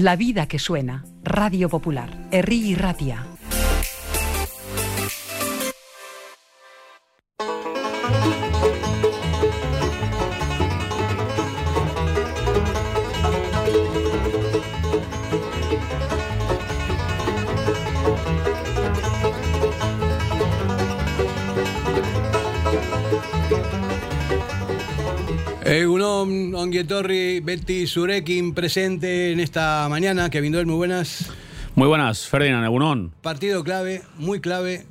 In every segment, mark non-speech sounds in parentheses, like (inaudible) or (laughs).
La vida que suena. Radio Popular. Herri Ratia. Egunon, Onguietorri, Betty Surekin presente en esta mañana. Kevin Doel, muy buenas. Muy buenas, Ferdinand Egunon. Partido clave, muy clave,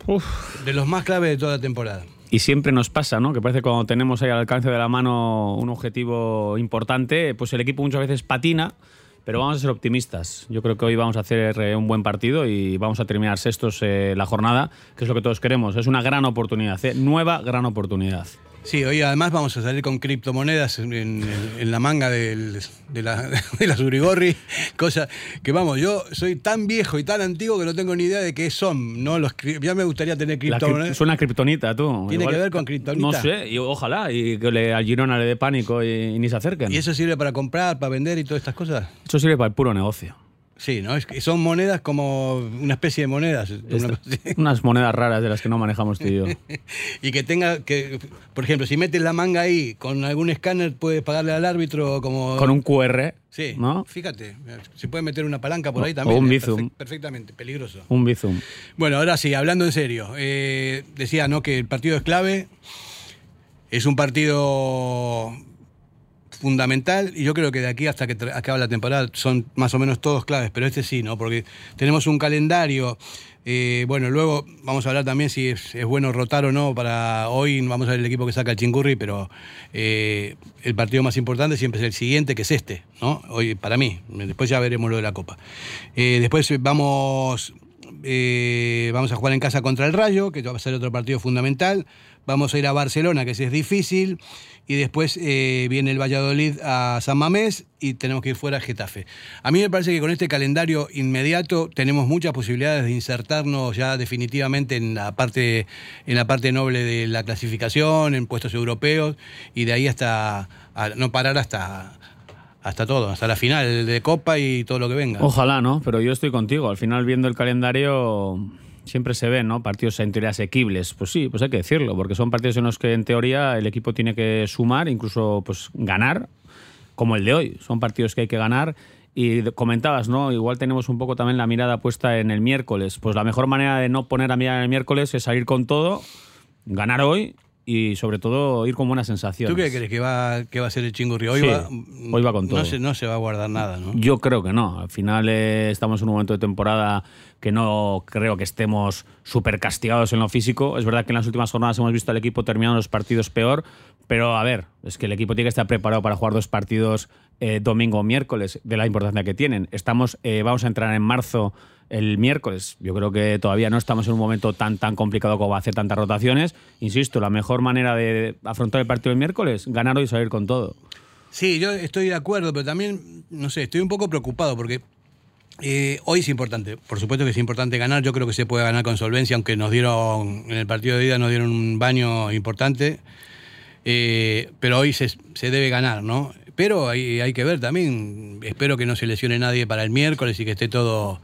de los más claves de toda la temporada. Y siempre nos pasa, ¿no? Que parece que cuando tenemos ahí al alcance de la mano un objetivo importante, pues el equipo muchas veces patina, pero vamos a ser optimistas. Yo creo que hoy vamos a hacer eh, un buen partido y vamos a terminar sextos eh, la jornada, que es lo que todos queremos. Es una gran oportunidad, ¿eh? nueva gran oportunidad. Sí, hoy además vamos a salir con criptomonedas en, en- en la manga del- de la, (laughs) de la Surigorri, cosa que vamos, yo soy tan viejo y tan antiguo que no tengo ni idea de qué son, ¿no? Los, ya me gustaría tener criptomonedas. suena kriptonita, tú. ¿Tiene que ver con kriptonita? No sé, y ojalá, y que le, al Girona le dé pánico y, y ni se acerquen. ¿Y eso sirve para comprar, para vender y todas estas cosas? Eso sirve para el puro negocio. Sí, ¿no? Es que son monedas como una especie de monedas. Esta- (laughs) unas monedas raras de las que no manejamos tú y yo. (laughs) y que tenga que, por ejemplo, si metes la manga ahí con algún escáner, puedes pagarle al árbitro como. Con un QR, Sí, ¿no? fíjate, se puede meter una palanca por ahí también. o un eh, bizum. perfec- perfectamente, peligroso. Un bizum. Bueno, ahora sí, hablando en serio. eh, decía, ¿no? Que el partido es clave. Es un partido fundamental y yo creo que de aquí hasta que acabe la temporada son más o menos todos claves, pero este sí, ¿no? Porque tenemos un calendario. eh, bueno, luego vamos a hablar también si es, bueno rotar o no para hoy. Vamos a ver el equipo que saca el chingurri, pero eh, el partido más importante siempre es el siguiente, que es este, ¿no? Hoy, para mí. Después ya veremos lo de la Copa. Eh, después vamos vamos a jugar en casa contra el Rayo, que va a ser otro partido fundamental. Vamos a ir a Barcelona, que ese es difícil. Y después eh, viene el Valladolid a San Mamés y tenemos que ir fuera a Getafe. A mí me parece que con este calendario inmediato tenemos muchas posibilidades de insertarnos ya definitivamente en la parte, en la parte noble de la clasificación, en puestos europeos, y de ahí hasta no parar hasta, hasta todo, hasta la final de Copa y todo lo que venga. Ojalá, ¿no? Pero yo estoy contigo. Al final, viendo el calendario, siempre se ven, ¿no? Partidos en teoría asequibles. Pues sí, pues hay que decirlo, porque son partidos en los que en teoría el equipo tiene que sumar, incluso pues ganar, como el de hoy. Son partidos que hay que ganar. Y comentabas, ¿no? Igual tenemos un poco también la mirada puesta en el miércoles. Pues la mejor manera de no poner a mirar en el miércoles es salir con todo, ganar hoy y sobre todo ir con buenas sensaciones. ¿Tú qué crees que va, que va a ser el chingurri? Hoy, Sí, va, hoy va con todo. No se, no se va a guardar nada, ¿no? Yo creo que no. Al final eh, estamos en un momento de temporada que no creo que estemos súper castigados en lo físico. Es verdad que en las últimas jornadas hemos visto al equipo terminando los partidos peor, pero a ver, es que el equipo tiene que estar preparado para jugar dos partidos eh, domingo o miércoles, de la importancia que tienen. Estamos, eh, vamos a entrar en marzo el miércoles. Yo creo que todavía no estamos en un momento tan tan complicado como hacer tantas rotaciones. Insisto, la mejor manera de afrontar el partido el miércoles, ganar hoy y salir con todo. Sí, yo estoy de acuerdo, pero también, no sé, estoy un poco preocupado porque eh, hoy es importante. Por supuesto que es importante ganar. Yo creo que se puede ganar con solvencia, aunque nos dieron, en el partido de ida nos dieron un baño importante. Eh, pero hoy se, se debe ganar, ¿no? Pero hay, hay que ver también. Espero que no se lesione nadie para el miércoles y que esté todo.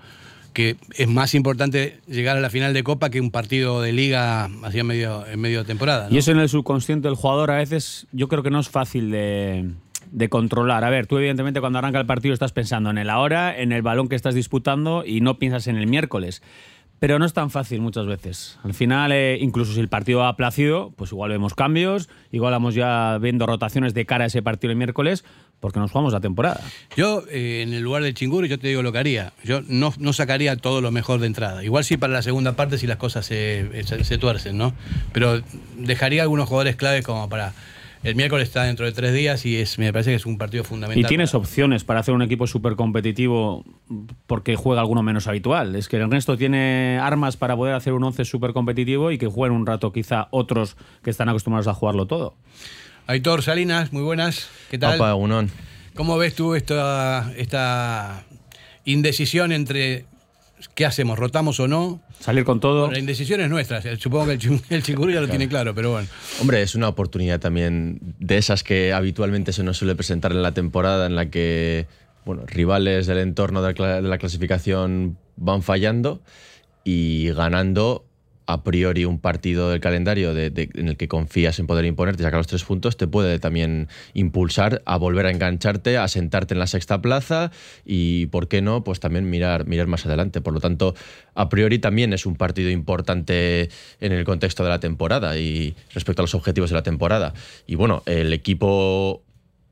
Que es más importante llegar a la final de Copa que un partido de liga en medio, en medio de temporada. Y eso en el subconsciente del jugador a veces yo creo que no es fácil de, de controlar. A ver, tú evidentemente cuando arranca el partido estás pensando en el ahora, en el balón que estás disputando y no piensas en el miércoles. Pero no es tan fácil muchas veces. Al final, eh, incluso si el partido ha placido, pues igual vemos cambios, igual vamos ya viendo rotaciones de cara a ese partido el miércoles, porque nos jugamos la temporada. Yo, eh, en el lugar del chingurri, yo te digo lo que haría. Yo no, no sacaría todo lo mejor de entrada. Igual sí para la segunda parte si las cosas se, se, se tuercen, ¿no? Pero dejaría algunos jugadores claves como para... El miércoles está dentro de tres días y es, me parece que es un partido fundamental. Y tienes para- opciones para hacer un equipo súper competitivo porque juega alguno menos habitual. Es que Ernesto tiene armas para poder hacer un 11 súper competitivo y que jueguen un rato quizá otros que están acostumbrados a jugarlo todo. Aitor Salinas, muy buenas. ¿Qué tal? Opa, Unón. ¿Cómo ves tú esta, esta indecisión entre qué hacemos, rotamos o no? Salir con todo. La indecisión es nuestra. Supongo que el, (laughs) el chingurri ya lo tiene claro, pero bueno. Hombre, es una oportunidad también de esas que habitualmente se nos suele presentar en la temporada en la que bueno, rivales del entorno de la clasificación van fallando y ganando a priori un partido del calendario en el que confías en poder imponerte y sacar los tres puntos, te puede también impulsar a volver a engancharte, a sentarte en la sexta plaza y, ¿por qué no?, pues también mirar, mirar más adelante. Por lo tanto, a priori también es un partido importante en el contexto de la temporada y respecto a los objetivos de la temporada. Y bueno, el equipo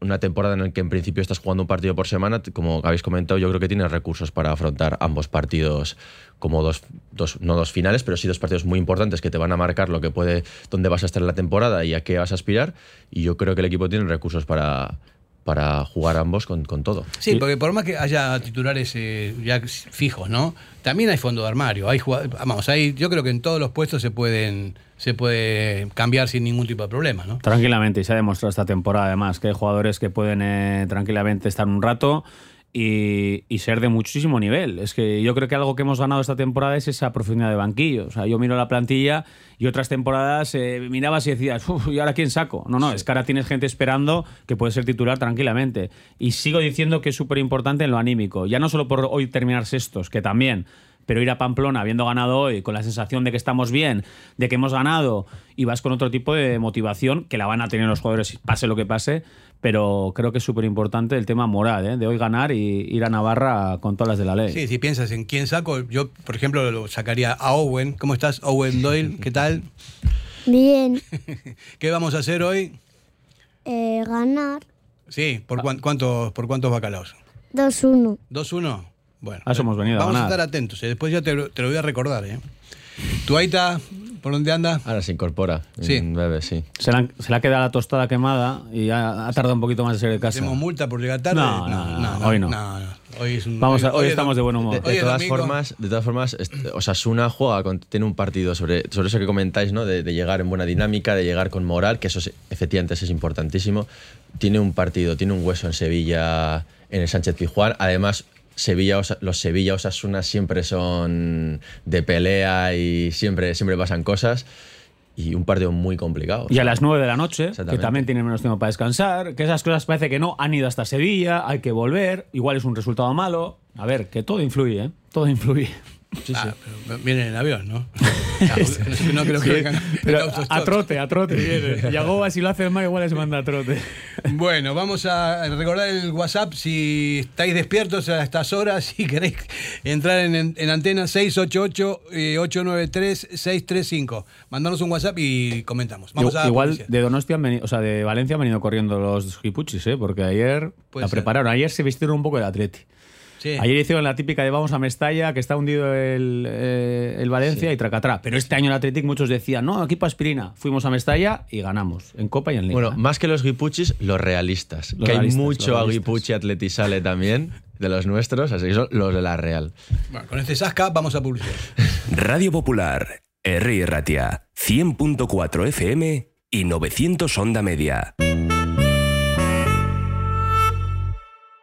una temporada en la que en principio estás jugando un partido por semana, como habéis comentado, yo creo que tienes recursos para afrontar ambos partidos como dos, dos, no dos finales, pero sí dos partidos muy importantes que te van a marcar lo que puede, dónde vas a estar en la temporada y a qué vas a aspirar. Y yo creo que el equipo tiene recursos para, para jugar ambos con, todo. Sí, porque por más que haya titulares eh, ya fijos, ¿no? También hay fondo de armario. Hay vamos, hay, yo creo que en todos los puestos se pueden se puede cambiar sin ningún tipo de problema, ¿no? Tranquilamente, y se ha demostrado esta temporada además que hay jugadores que pueden eh, tranquilamente estar un rato y, ser de muchísimo nivel. Es que yo creo que algo que hemos ganado esta temporada es esa profundidad de banquillo. O sea, yo miro la plantilla y otras temporadas eh, mirabas y decías, ¿y ahora quién saco? No, no, es que ahora tienes gente esperando que puede ser titular tranquilamente. Y sigo diciendo que es súper importante en lo anímico. Ya no solo por hoy terminar sextos, que también, pero ir a Pamplona habiendo ganado hoy, con la sensación de que estamos bien, de que hemos ganado, y vas con otro tipo de motivación que la van a tener los jugadores, pase lo que pase, pero creo que es súper importante el tema moral, ¿eh? de hoy ganar y ir a Navarra con todas las de la ley. Sí, si piensas en quién saco, yo, por ejemplo, lo sacaría a Owen. ¿Cómo estás, Owen Doyle? ¿Qué tal? Bien. (laughs) ¿Qué vamos a hacer hoy? Eh, ganar. Sí, ¿por, cuántos, ¿por cuántos bacalaos? 2-1. ¿2-1? Bueno, a eso hemos venido. Vamos a, estar atentos. ¿eh? Después ya te, te, lo voy a recordar. ¿eh? ¿Tu Aita por dónde anda? Ahora se incorpora. Sí. Bebé, sí. Se le, ha quedado la tostada quemada y ha, tardado un poquito más de ser de casa. ¿Hacemos multa por llegar tarde? No, no, no, hoy no. Hoy, es un, Vamos hoy, estamos de buen humor. De, todas formas, de todas formas, Osasuna juega, con, tiene un partido sobre, sobre eso que comentáis, ¿no? De, de, llegar en buena dinámica, de llegar con moral, que eso efectivamente es importantísimo. Tiene un partido, tiene un hueso en Sevilla, en el Sánchez Pijuán. Además, Sevilla, los Sevilla Osasuna siempre son de pelea y siempre, siempre pasan cosas. Y un partido muy complicado. Y a las 9 de la noche, que también tienen menos tiempo para descansar, que esas cosas parece que no han ido hasta Sevilla, hay que volver, igual es un resultado malo. A ver, que todo influye, ¿eh? Todo influye. Sí, ah, Pero vienen en avión, ¿no? (laughs) no, creo que a trote, a trote viene. Y si lo hace mal, igual se manda a trote. Bueno, vamos a recordar el WhatsApp si estáis despiertos a estas horas, si queréis entrar en, en antena 688-893-635. Eh, Mandanos un WhatsApp y comentamos. Vamos igual de Donostia, o sea, de Valencia han venido corriendo los hipuchis, ¿eh? porque ayer la prepararon. Ayer se vistieron un poco de atleti. Ayer hicieron la típica de vamos a Mestalla, que está hundido el, eh, Valencia y tracatrá. Pero este año en Athletic muchos decían, no, equipo aspirina. Fuimos a Mestalla y ganamos, en Copa y en Liga. Bueno, más que los guipuchis, los realistas. que hay mucho aguipuchi atletisale también, de los nuestros, así que son los de la Real. Bueno, con este Sasca vamos a publicar. (laughs) Radio Popular, R. Ratia, 100.4 FM y 900 Onda Media.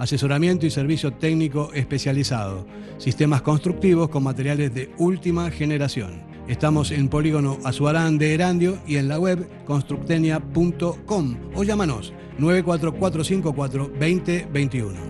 asesoramiento y servicio técnico especializado, sistemas constructivos con materiales de última generación. Estamos en Polígono Azuarán de Erandio y en la web constructenia.com o llámanos 94454 2021.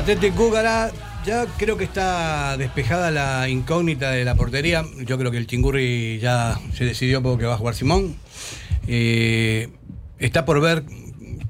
Athletic Cúcara ya creo que está despejada la incógnita de la portería. Yo creo que el Chingurri ya se decidió porque va a jugar Simón. Eh, está por ver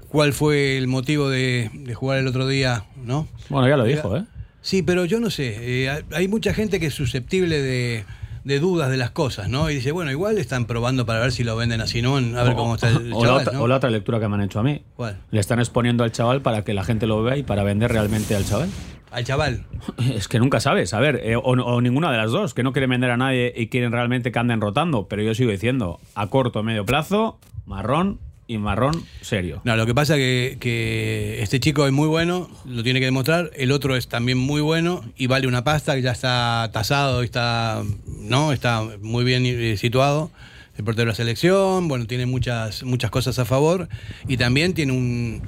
cuál fue el motivo de, de jugar el otro día, ¿no? Bueno, ya lo dijo, ¿eh? Sí, pero yo no sé. eh, hay- hay mucha gente que es susceptible de, de dudas de las cosas, ¿no? Y dice, bueno, igual están probando para ver si lo venden a Sinón, a ver cómo está el (laughs) o, la chaval, otra, ¿no? o la otra lectura que me han hecho a mí. ¿Cuál? Le están exponiendo al chaval para que la gente lo vea y para vender realmente al chaval. Al chaval. (laughs) Es que nunca sabes, a ver, eh, o, o ninguna de las dos, que no quieren vender a nadie y quieren realmente que anden rotando, pero yo sigo diciendo, a corto o medio plazo, marrón y marrón serio. No, lo que pasa que, que este chico es muy bueno, lo tiene que demostrar. El otro es también muy bueno y vale una pasta que ya está tasado, está, ¿no? está muy bien eh, situado. El portero de la selección, bueno, tiene muchas, muchas cosas a favor y también tiene un,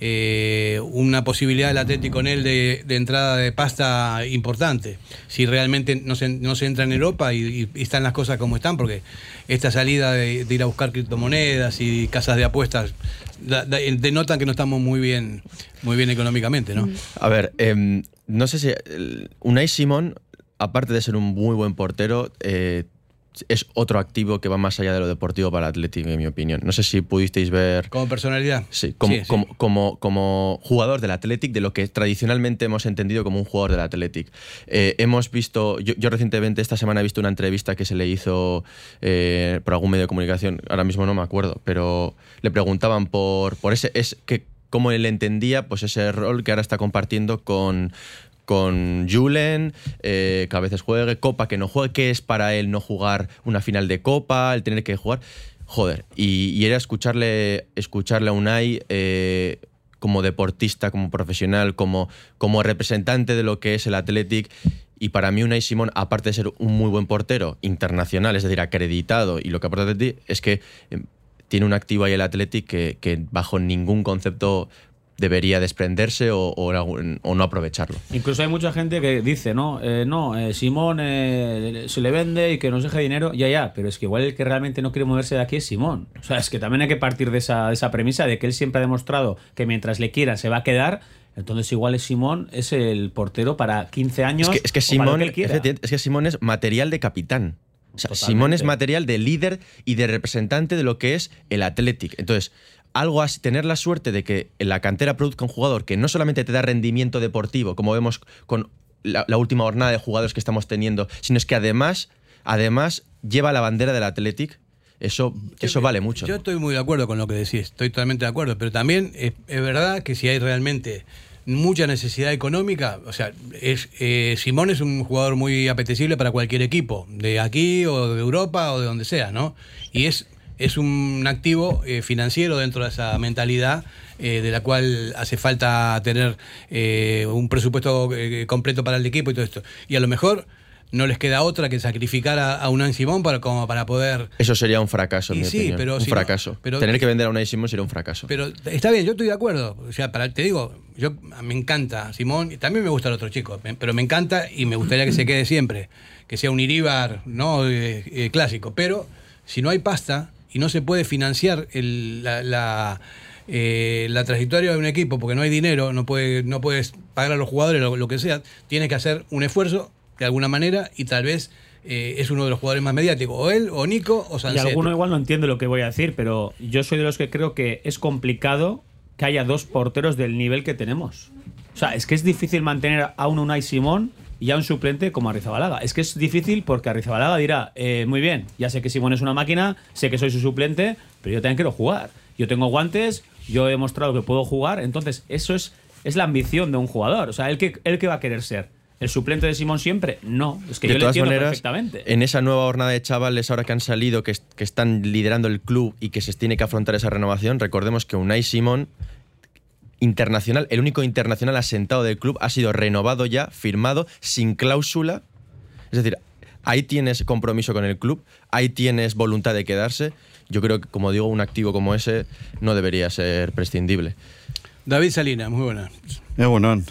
eh, una posibilidad del Atlético con él de, entrada de pasta importante. Si realmente no se, no se entra en Europa y, están las cosas como están, porque esta salida de, ir a buscar criptomonedas y casas de apuestas da- da- denotan que no estamos muy bien, muy bien económicamente, ¿no? A ver, em, no sé si. Unai Simón, aparte de ser un muy buen portero, eh, es otro activo que va más allá de lo deportivo para el Atlético, en mi opinión. No sé si pudisteis ver. Como personalidad. Sí, como, Sí, sí. Como, como, como jugador del Athletic, de lo que tradicionalmente hemos entendido como un jugador del Athletic. Eh, hemos visto, yo, yo recientemente esta semana he visto una entrevista que se le hizo eh, por algún medio de comunicación, ahora mismo no me acuerdo, pero le preguntaban por, por ese, es que cómo él entendía pues ese rol que ahora está compartiendo con con Julen, eh, que a veces juegue, Copa que no juegue, qué es para él no jugar una final de Copa, el tener que jugar. Joder, y, era escucharle, escucharle a Unai eh, como deportista, como profesional, como, como representante de lo que es el Athletic. Y para mí Unai Simón, aparte de ser un muy buen portero internacional, es decir, acreditado, y lo que aporta Athletic es que eh, tiene un activo ahí el Athletic que, que bajo ningún concepto debería desprenderse o, o algún- o no aprovecharlo. Incluso hay mucha gente que dice, no, eh, no, eh, Simón eh, se le vende y que nos deje dinero, ya, ya, pero es que igual el que realmente no quiere moverse de aquí es Simón. O sea, es que también hay que partir de esa, de esa premisa de que él siempre ha demostrado que mientras le quieran se va a quedar, entonces igual es Simón es el portero para 15 años. Es que, es que Simón, que quiera. es que Simón es material de capitán. O sea. Simón es material de líder y de representante de lo que es el Athletic. Entonces, algo así, tener la suerte de que en la cantera produzca un jugador que no solamente te da rendimiento deportivo, como vemos con la, la última jornada de jugadores que estamos teniendo, sino es que además, además lleva la bandera del Athletic. Eso, eso vale mucho. Yo estoy muy de acuerdo con lo que decís, estoy totalmente de acuerdo, pero también es, es verdad que si hay realmente mucha necesidad económica, o sea, es, eh, Simón es un jugador muy apetecible para cualquier equipo, de aquí o de Europa o de donde sea, ¿no? Y es es un activo eh, financiero dentro de esa mentalidad eh, de la cual hace falta tener eh, un presupuesto eh, completo para el equipo y todo esto. Y a lo mejor no les queda otra que sacrificar a, a Unai Simón para, como para poder Eso sería un fracaso, en mi sí, opinión. pero un si no- fracaso. pero- Tener que vender a Unai Simón sería un fracaso. Pero está bien, yo estoy de acuerdo. O sea, para, te digo, yo me encanta Simón y también me gusta el otro chico, pero me encanta y me gustaría que se quede siempre, que sea un Iríbar no Eh, eh, clásico. Pero si no hay pasta y no se puede financiar el- la, la, eh, la trayectoria de un equipo porque no hay dinero, no, puede, no puedes pagar a los jugadores lo, lo que sea, tienes que hacer un esfuerzo de alguna manera y tal vez eh, es uno de los jugadores más mediáticos, o él, o Nico, o Y Sancet. alguno igual no entiende lo que voy a decir, pero yo soy de los que creo que es complicado que haya dos porteros del nivel que tenemos. O sea, es que es difícil mantener a un Unai Simón y a un suplente como Arrizabalaga. Es que es difícil porque Arrizabalaga dirá, eh, muy bien, ya sé que Simón es una máquina, sé que soy su suplente, pero yo también quiero jugar. Yo tengo guantes, yo he demostrado que puedo jugar, entonces eso es, es la ambición de un jugador. O sea, ¿él que, él que va a querer ser? ¿El suplente de Simón siempre? No, es que de yo todas entiendo maneras, perfectamente. en esa nueva jornada de chavales ahora que han salido, que, que están liderando el club y que se tiene que afrontar esa renovación, recordemos que Unai Simón, internacional, el único internacional asentado del club, ha sido renovado ya, firmado, sin cláusula. Es decir, ahí tienes compromiso con el club, ahí tienes voluntad de quedarse. Yo creo que, como digo, un activo como ese no debería ser prescindible. David Salinas, muy buena. Eh, bueno,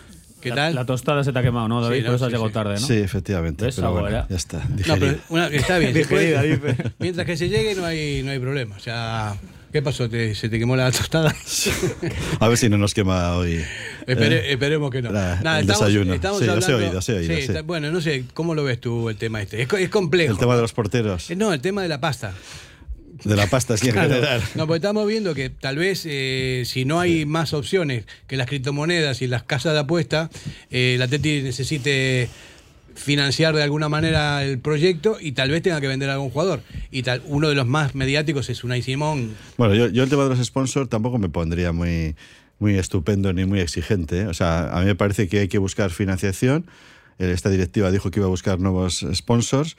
¿Qué La- tal? La, tostada se te ha quemado, ¿no, David? Sí, Por no, eso has sí, llegado sí. tarde, ¿no? Sí, efectivamente. Pero bueno, ya está. No, pero una- está bien. (laughs) Digerida, dice. mientras que se llegue no hay, no hay problema. O sea, ¿qué pasó? ¿Te- ¿Se te quemó la (laughs) tostada? A ver si no nos quema hoy. Espere- eh, esperemos que no. la- Nada, el estamos- desayuno. estamos sí, hablando- oído, he oído, sí, sí. está- bueno, no sé, ¿cómo lo ves tú el tema este? Es, co- es complejo. El tema de los porteros, Eh, No, el tema de la pasta. de la pasta, sí, en general. No, porque estamos viendo que tal vez eh, si no hay más opciones que las criptomonedas y las casas de apuesta, la Teti necesite financiar de alguna manera el proyecto y tal vez tenga que vender a algún jugador. Y tal, uno de los más mediáticos es Unai Simón. Bueno, yo, yo el tema de los sponsors tampoco me pondría muy, muy estupendo ni muy exigente. ¿eh? O sea, a mí me parece que hay que buscar financiación. Esta directiva dijo que iba a buscar nuevos sponsors.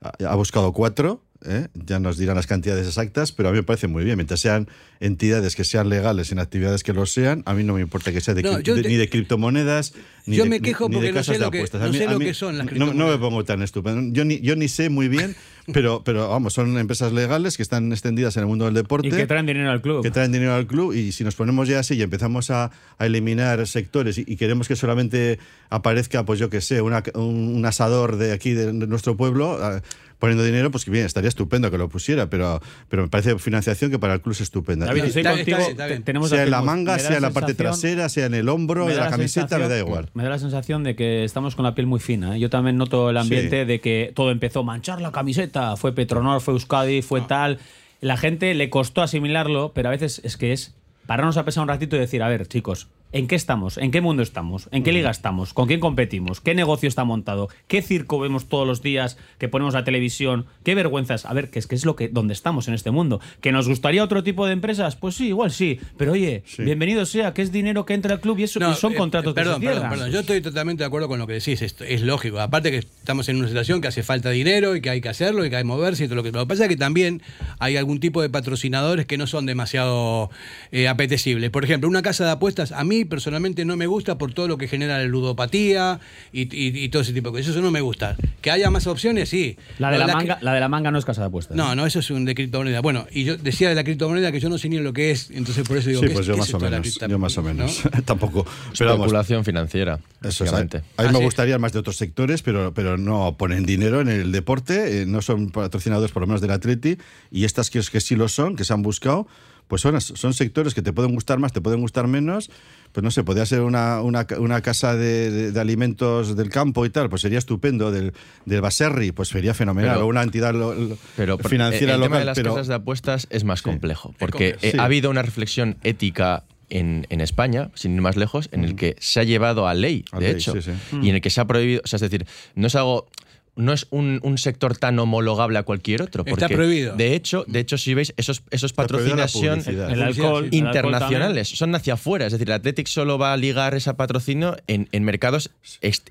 Ha buscado cuatro. ¿Eh? Ya nos dirán las cantidades exactas, pero a mí me parece muy bien. Mientras sean entidades que sean legales en actividades que lo sean, a mí no me importa que sea de, No, de- te- ni de criptomonedas, ni Yo de, me quejo ni de porque no casas sé de lo que- apuestas. no A mí- sé a lo mí que son las no- No, me criptomonedas. pongo tan estupendo. Yo ni, yo ni sé muy bien, (laughs) pero, pero vamos, son empresas legales que están extendidas en el mundo del deporte Y que traen dinero al club. que traen dinero al club y si nos ponemos ya así y empezamos a, a eliminar sectores y, y queremos que solamente aparezca, pues yo que sé, una- un, un asador de aquí de, de nuestro pueblo ah, poniendo dinero, pues que bien, estaría estupendo que lo pusiera, pero, pero me parece financiación que para el club es estupenda. David, estoy Está- contigo. está está tenemos sea en la manga, sea en la parte trasera, sea en el hombro, da la camiseta, me da igual. Me da la sensación de que estamos con la piel muy fina. ¿eh? Yo también noto el ambiente Sí. de que todo empezó manchar la camiseta. Fue Petronor, fue Euskadi, Ah. fue tal. La gente le costó asimilarlo, pero a veces es que es pararnos a pensar un ratito y decir, a ver, chicos, ¿en qué estamos? ¿En qué mundo estamos? ¿En qué liga estamos? ¿Con quién competimos? ¿Qué negocio está montado? ¿Qué circo vemos todos los días que ponemos la televisión? ¿Qué vergüenzas? A ver, ¿qué es, qué es lo que donde estamos en este mundo? ¿Que nos gustaría otro tipo de empresas? Pues sí, igual sí. Pero oye, bienvenido sea, que es dinero que entra al club y, eso, No, y son eh, contratos perdón, que se perdón, perdón. Yo estoy totalmente de acuerdo con lo que decís. Esto es lógico. Aparte que estamos en una situación que hace falta dinero y que hay que hacerlo y que hay que moverse y todo lo que. Lo que pasa es que también hay algún tipo de patrocinadores que no son demasiado eh, apetecibles. Por ejemplo, una casa de apuestas a mí personalmente no me gusta por todo lo que genera la ludopatía y, y- y todo ese tipo de cosas. Eso no me gusta. Que haya más opciones, sí. La de la, que- manga, la de la manga no es casa de apuestas. No, no, eso es un de criptomoneda. Bueno, y yo decía de la criptomoneda que yo no sé ni lo que es, entonces por eso digo Sí, ¿qué pues es- yo qué es más o la menos, yo más o ¿no? menos. (laughs) Tampoco. Pero vamos, Especulación financiera, Eso es, a, a mí Ah, me sí. gustaría más de otros sectores, pero, pero no ponen dinero en el deporte, eh, no son patrocinadores por lo menos del Atleti, y estas que, que sí lo son, que se han buscado, pues son, son sectores que te pueden gustar más, te pueden gustar menos, pues no sé, podría ser una, una, una casa de, de- de alimentos del campo y tal, pues sería estupendo, del, del Baserri, pues sería fenomenal, Pero- o una entidad lo- lo- Pero financiera el tema local, de las pero... casas de apuestas es más complejo, porque complejo. eh, Sí. ha habido una reflexión ética en, en España, sin ir más lejos, en el que se ha llevado a ley, A de ley, hecho, sí, sí. y en el que se ha prohibido, o sea, es decir, no es algo no es un, un sector tan homologable a cualquier otro. Está porque, prohibido. De hecho, de hecho, si veis, esos, esos Está el alcohol internacionales, son hacia afuera. Es decir, el Athletic solo va a ligar ese patrocinio en, en mercados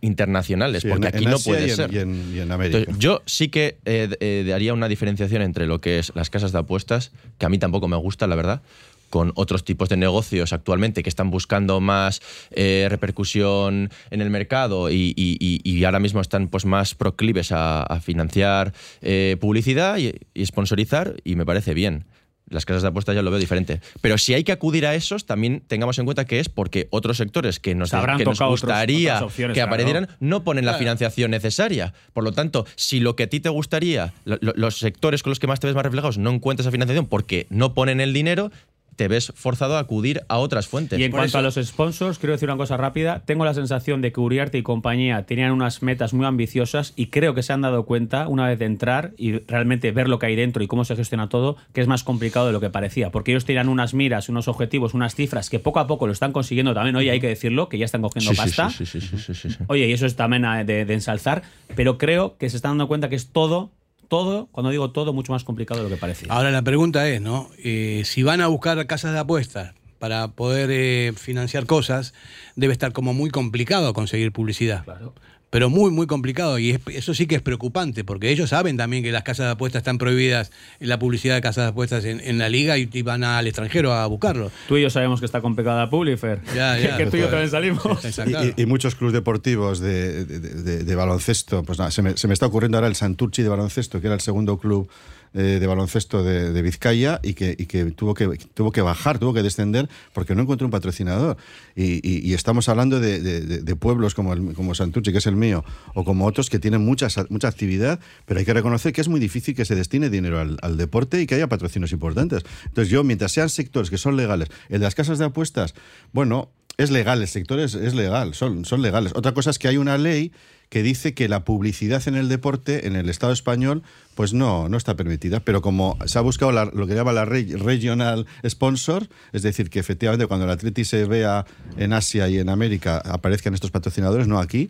internacionales, Sí, porque en- aquí en no Asia puede y en- ser. y en- y en América. Entonces, yo sí que eh, eh, haría una diferenciación entre lo que es las casas de apuestas, que a mí tampoco me gusta, la verdad, con otros tipos de negocios actualmente que están buscando más eh, repercusión en el mercado y, y- y- y ahora mismo están pues más proclives a, a financiar eh, publicidad y, y sponsorizar y me parece bien. Las casas de apuestas ya lo veo diferente. Pero si hay que acudir a esos, también tengamos en cuenta que es porque otros sectores que nos, que nos otros- gustaría opciones, que claro. aparecieran no ponen la financiación necesaria. Por lo tanto, si lo que a ti te gustaría, lo- lo- los sectores con los que más te ves más reflejados, no encuentras esa financiación porque no ponen el dinero, te ves forzado a acudir a otras fuentes. Y en Por cuanto eso- a los sponsors, quiero decir una cosa rápida. Tengo la sensación de que Uriarte y compañía tenían unas metas muy ambiciosas y creo que se han dado cuenta una vez de entrar y realmente ver lo que hay dentro y cómo se gestiona todo, que es más complicado de lo que parecía. Porque ellos tenían unas miras, unos objetivos, unas cifras que poco a poco lo están consiguiendo también. Oye, hay que decirlo, que ya están cogiendo Sí, sí, pasta. sí, sí, sí, sí, sí, sí. Oye, y eso es también eh, de, de ensalzar. Pero creo que se están dando cuenta que es todo, todo, cuando digo todo, mucho más complicado de lo que parecía. Ahora la pregunta es, ¿no? Eh, si van a buscar casas de apuestas para poder eh, financiar cosas, debe estar como muy complicado conseguir publicidad. Claro. Pero muy, muy complicado. Y es- eso sí que es preocupante, porque ellos saben también que las casas de apuestas están prohibidas, la publicidad de casas de apuestas en, en la liga y, y van al extranjero a buscarlo. Tú y yo sabemos que está complicada la Publifer. Ya, ya. (laughs) que tú y yo también salimos. (laughs) Y- claro. Y, y muchos clubes deportivos de, de- de- de baloncesto, pues nada, se me, se me está ocurriendo ahora el Santurchi de baloncesto, que era el segundo club de baloncesto de, de Vizcaya y que, que tuvo que tuvo que bajar, tuvo que descender porque no encontró un patrocinador. Y, estamos hablando de, pueblos como, el, como Santurchi, que es el mío, o como otros que tienen mucha, mucha actividad, pero hay que reconocer que es muy difícil que se destine dinero al, al deporte y que haya patrocinios importantes. Entonces yo, mientras sean sectores que son legales, el de las casas de apuestas, bueno, es legal, el sector es, es legal, son, son legales. Otra cosa es que hay una ley que dice que la publicidad en el deporte, en el Estado español, pues no, no está permitida. Pero como se ha buscado la- lo que llama la re- regional sponsor, es decir, que efectivamente cuando el Atleti se vea en Asia y en América aparezcan estos patrocinadores, no aquí.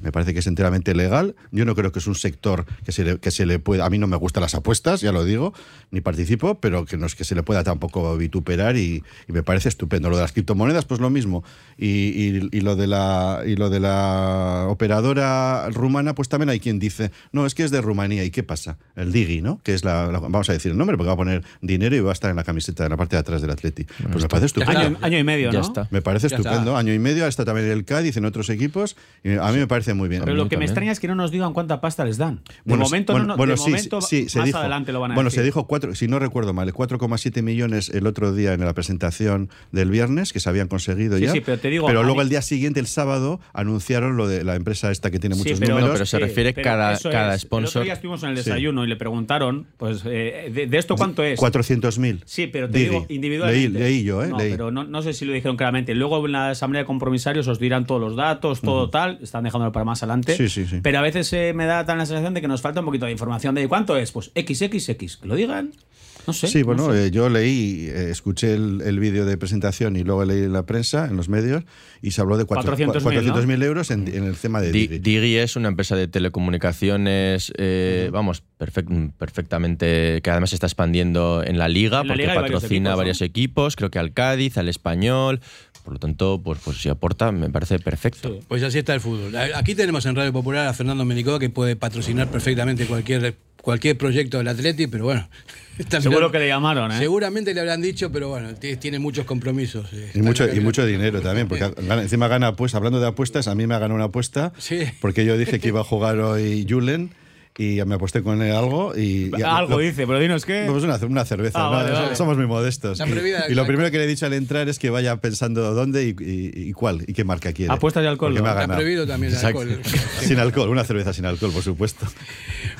Me parece que es enteramente legal. Yo no creo que es un sector que se le, que se le pueda. A mí no me gustan las apuestas, ya lo digo, ni participo, pero que no es que se le pueda tampoco vituperar y, y me parece estupendo. Lo de las criptomonedas, pues lo mismo. Y, y- y lo de la y lo de la operadora rumana, pues también hay quien dice, no, es que es de Rumanía. ¿Y qué pasa? El Digi, ¿no? Que es la, la- vamos a decir el nombre, porque va a poner dinero y va a estar en la camiseta, en la parte de atrás del Atleti. Pues me parece estupendo. Año, año y medio, Ya ¿no? está. Me parece Ya estupendo. está. Año y medio, está también el Cádiz en otros equipos. Y a mí me parece muy bien. Pero lo que me extraña es que no nos digan cuánta pasta les dan. De Bueno, momento, bueno, no, no- bueno, de sí, momento sí, se más dijo. adelante lo van a Bueno, decir. se dijo cuatro, si no recuerdo mal, 4,7 millones el otro día en la presentación del viernes que se habían conseguido Sí, ya. sí, pero te digo, a luego mí- el día siguiente, el sábado, anunciaron lo de la empresa esta que tiene Sí, muchos pero, números. pero se refiere pero cada- cada es. El otro sponsor. día estuvimos en el Sí. desayuno y le preguntaron, pues, eh, de, de esto cuánto es? 400.000. Sí, pero te digo individualmente. Leí, leí yo, ¿eh? No, Leí. pero no, no sé si lo dijeron claramente. Luego en la asamblea de compromisarios os dirán todos los datos, todo tal. Están dejándolo para más adelante. Sí, sí, sí. Pero a veces eh, me da tan la sensación de que nos falta un poquito de información de cuánto es. Pues XXX. Que lo digan. No sé. Sí, bueno, no sé. eh, yo leí, eh, escuché el, el vídeo de presentación y luego leí en la prensa, en los medios, y se habló de cuatro- 400.000, 400.000 euros en, en el tema de Di- Digi. Digi es una empresa de telecomunicaciones, eh, vamos, perfec- perfectamente, que además se está expandiendo en la liga, En la porque liga hay varios patrocina equipos, varios equipos, creo que al Cádiz, al Español. Por lo tanto, pues, pues si aporta, me parece perfecto. Sí. Pues así está el fútbol. Aquí tenemos en Radio Popular a Fernando Menicó que puede patrocinar perfectamente cualquier, cualquier proyecto del Atleti, pero bueno. (laughs) está Seguro mirando- que le llamaron, ¿eh? Seguramente le habrán dicho, pero bueno, tiene muchos compromisos. eh, Y mucho, y mucho dinero también, porque gana- encima gana apuestas. Hablando de apuestas, a mí me ha ganado una apuesta, Sí. porque yo dije que iba a jugar hoy Julen y me aposté con él algo. Y, y- Algo lo- dice, pero dinos qué. Pues una, una cerveza, Ah, ¿no? vale, vale. somos muy modestos. La prohibida- Y lo primero que le he dicho al entrar es que vaya pensando dónde y, y- y cuál y qué marca quiere. Apuestas de alcohol, me ¿no? ha ganado. prohibido también el alcohol. (laughs) Sin alcohol, una cerveza sin alcohol, por supuesto.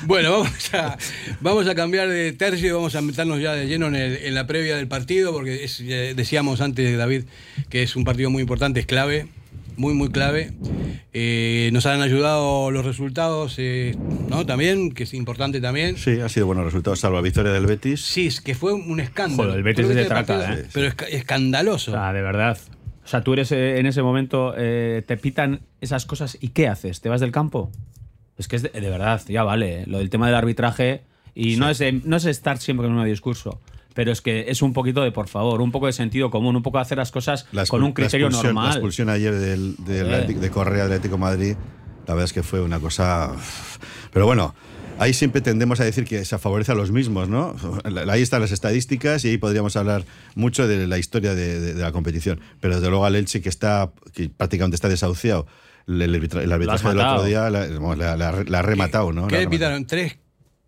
Bueno, vamos a, vamos a cambiar de tercio y vamos a meternos ya de lleno en, el- en la previa del partido, porque es, decíamos antes, David, que es un partido muy importante, es clave, muy, muy clave. Eh, nos han ayudado los resultados, eh, ¿no? También, que es importante también. Sí, ha sido buenos resultados, salvo la victoria del Betis. Sí, es que fue un escándalo. Joder, el Betis es de traca, partido, ¿eh? Pero esca- escandaloso. O sea, de verdad. O sea, tú eres eh, en ese momento, eh, te pitan esas cosas y ¿qué haces? ¿Te vas del campo? Es que es de, de verdad, ya vale. ¿eh? Lo del tema del arbitraje. Y no, es, no es estar siempre el mismo discurso. Pero es que es un poquito de, por favor, un poco de sentido común, un poco de hacer las cosas La con un criterio la expulsión- La normal. expulsión ayer del, del. Atlético- de Correa del Atlético Madrid, la verdad es que fue una cosa. Pero bueno. Ahí siempre tendemos a decir que se favorece a los mismos, ¿no? Ahí están las estadísticas y ahí podríamos hablar mucho de la historia de, de- de la competición. Pero desde luego al Elche, que está que prácticamente está desahuciado, el, el arbitra- el arbitraje del otro día la, vamos, la- la- la ha rematado, ¿no? ¿Qué le pitaron? Tres,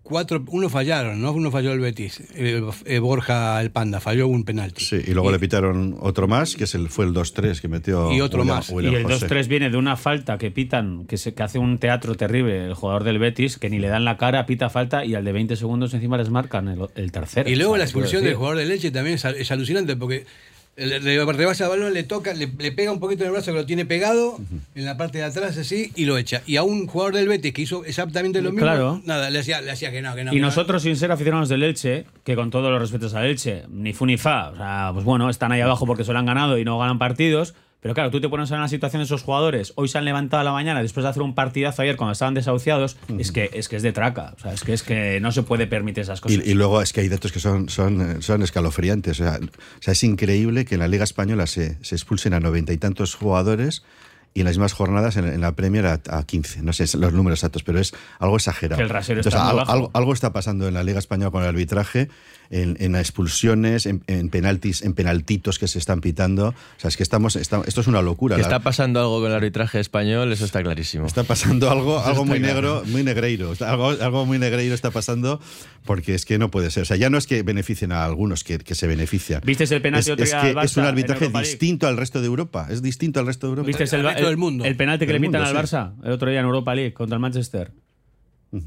cuatro, uno fallaron, ¿no? Uno falló el Betis. Eh, eh, Borja el Panda, falló un penalti. Sí, y luego le pitaron otro más, que es el, fue el 2-3 que metió. Y otro William- más. William Y el José. 2-3 viene de una falta que pitan, que, se, que hace un teatro terrible el jugador del Betis, que ni le dan la cara, pita falta y al de 20 segundos encima les marcan el, el tercero. Y luego la expulsión del jugador de leche también es alucinante porque el- rebasa el balón, le toca, le, le pega un poquito en el brazo que lo tiene pegado en la parte de atrás así y lo echa. Y a un jugador del Betis que hizo exactamente lo mismo, Claro. nada, le hacía, le hacía que no, que no. Y que no. nosotros, sin ser aficionados del Elche, que con todos los respetos al Elche, ni fu ni fa, o sea, pues bueno, están ahí abajo porque se lo han ganado y no ganan partidos. Pero claro, tú te pones en la situación de esos jugadores, hoy se han levantado a la mañana después de hacer un partidazo ayer cuando estaban desahuciados, es que es que es de traca, o sea, es que es que no se puede permitir esas cosas. Y, y luego es que hay datos que son, son, eh, son escalofriantes. O sea, o sea, es increíble que en la Liga Española se, se expulsen a noventa y tantos jugadores y en las mismas jornadas en, la Premier a, a 15. No sé los números exactos, pero es algo exagerado. Que el rasero Entonces, está algo está pasando en la Liga Española con el arbitraje, en, en expulsiones, en, en penaltis, en penaltitos que se están pitando. O sea, es que estamos, está- esto es una locura. Que La- está pasando algo con el arbitraje español, eso está clarísimo. Está pasando algo, algo está muy claro. negro, muy negreiro. Algo, algo muy negreiro está pasando porque es que no puede ser. O sea, ya no es que beneficien a algunos, que, que se benefician. ¿Viste el penalti es, otro es que al Barça es un arbitraje distinto al resto de Europa. Es distinto al resto de Europa. ¿Viste el, resto del mundo. el penalti que le pitan mundo, al sí. Barça el otro día en Europa League contra el Manchester?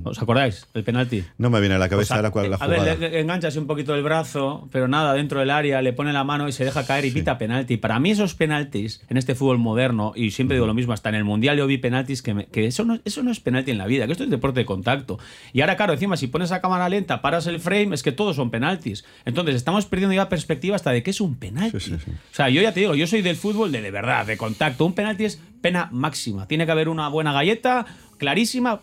¿Os acordáis? El penalti. No me viene a la O cabeza sea, la a jugada. ver, le, le engancha así un poquito el brazo, pero nada, dentro del área, le pone la mano y se deja caer y pita penalti. Para mí esos penaltis en este fútbol moderno, y siempre digo lo mismo, hasta en el Mundial yo vi penaltis que, me- que eso, no, eso no es penalti en la vida, que esto es deporte de contacto. Y ahora, claro, encima, si pones a cámara lenta, paras el frame, es que todos son penaltis. Entonces, estamos perdiendo ya perspectiva hasta de qué es un penalti. Sí, sí, sí. O sea, yo ya te digo, yo soy del fútbol de, de verdad, de contacto. Un penalti es pena máxima. Tiene que haber una buena galleta, clarísima.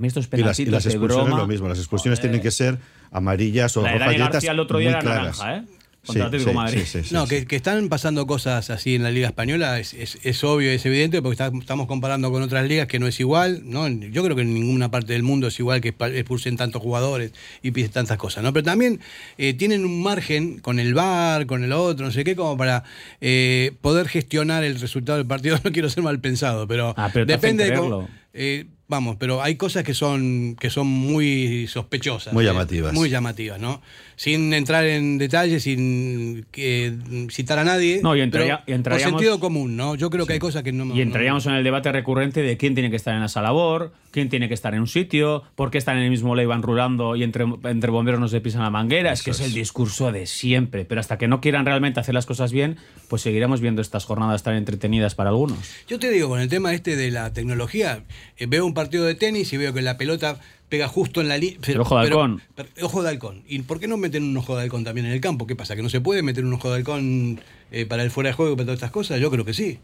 A mí estos Y las, penaltis y las de expulsiones broma, lo mismo. Las expulsiones joder. tienen que ser amarillas o La de rojas el otro día muy era claras. naranja, ¿eh? Sí, Contra Atlético sí, de Madrid. sí, sí, sí, No, sí. que, que están pasando cosas así en la Liga Española es, es- es obvio, es evidente, porque está- estamos comparando con otras ligas que no es igual. ¿no? Yo creo que en ninguna parte del mundo es igual que expulsen tantos jugadores y piden tantas cosas. ¿no? Pero también eh, tienen un margen con el VAR, con el otro, no sé qué, como para eh, poder gestionar el resultado del partido. (laughs) No quiero ser mal pensado, pero, Ah, pero depende de cómo- eh, vamos, pero hay cosas que son que son muy sospechosas. Muy eh, llamativas. muy llamativas, ¿no? Sin entrar en detalles, sin que, citar a nadie. No, y entraría- pero y entraríamos- Por sentido común, ¿no? Yo creo que hay cosas que no. Y entraríamos en el debate recurrente de quién tiene que estar en esa labor, quién tiene que estar en un sitio, por qué están en el mismo ley van rulando y entre, entre bomberos no se pisan la manguera. es que es el discurso de siempre. Pero hasta que no quieran realmente hacer las cosas bien, pues seguiremos viendo estas jornadas tan entretenidas para algunos. Yo te digo, con el tema este de la tecnología, eh, veo un partido de tenis y veo que la pelota pega justo en la línea. Ojo de halcón. ojo de halcón. ¿Y por qué no meten un ojo de halcón también en el campo? ¿Qué pasa? ¿Que no se puede meter un ojo de halcón eh, para el fuera de juego y para todas estas cosas? Yo creo que sí.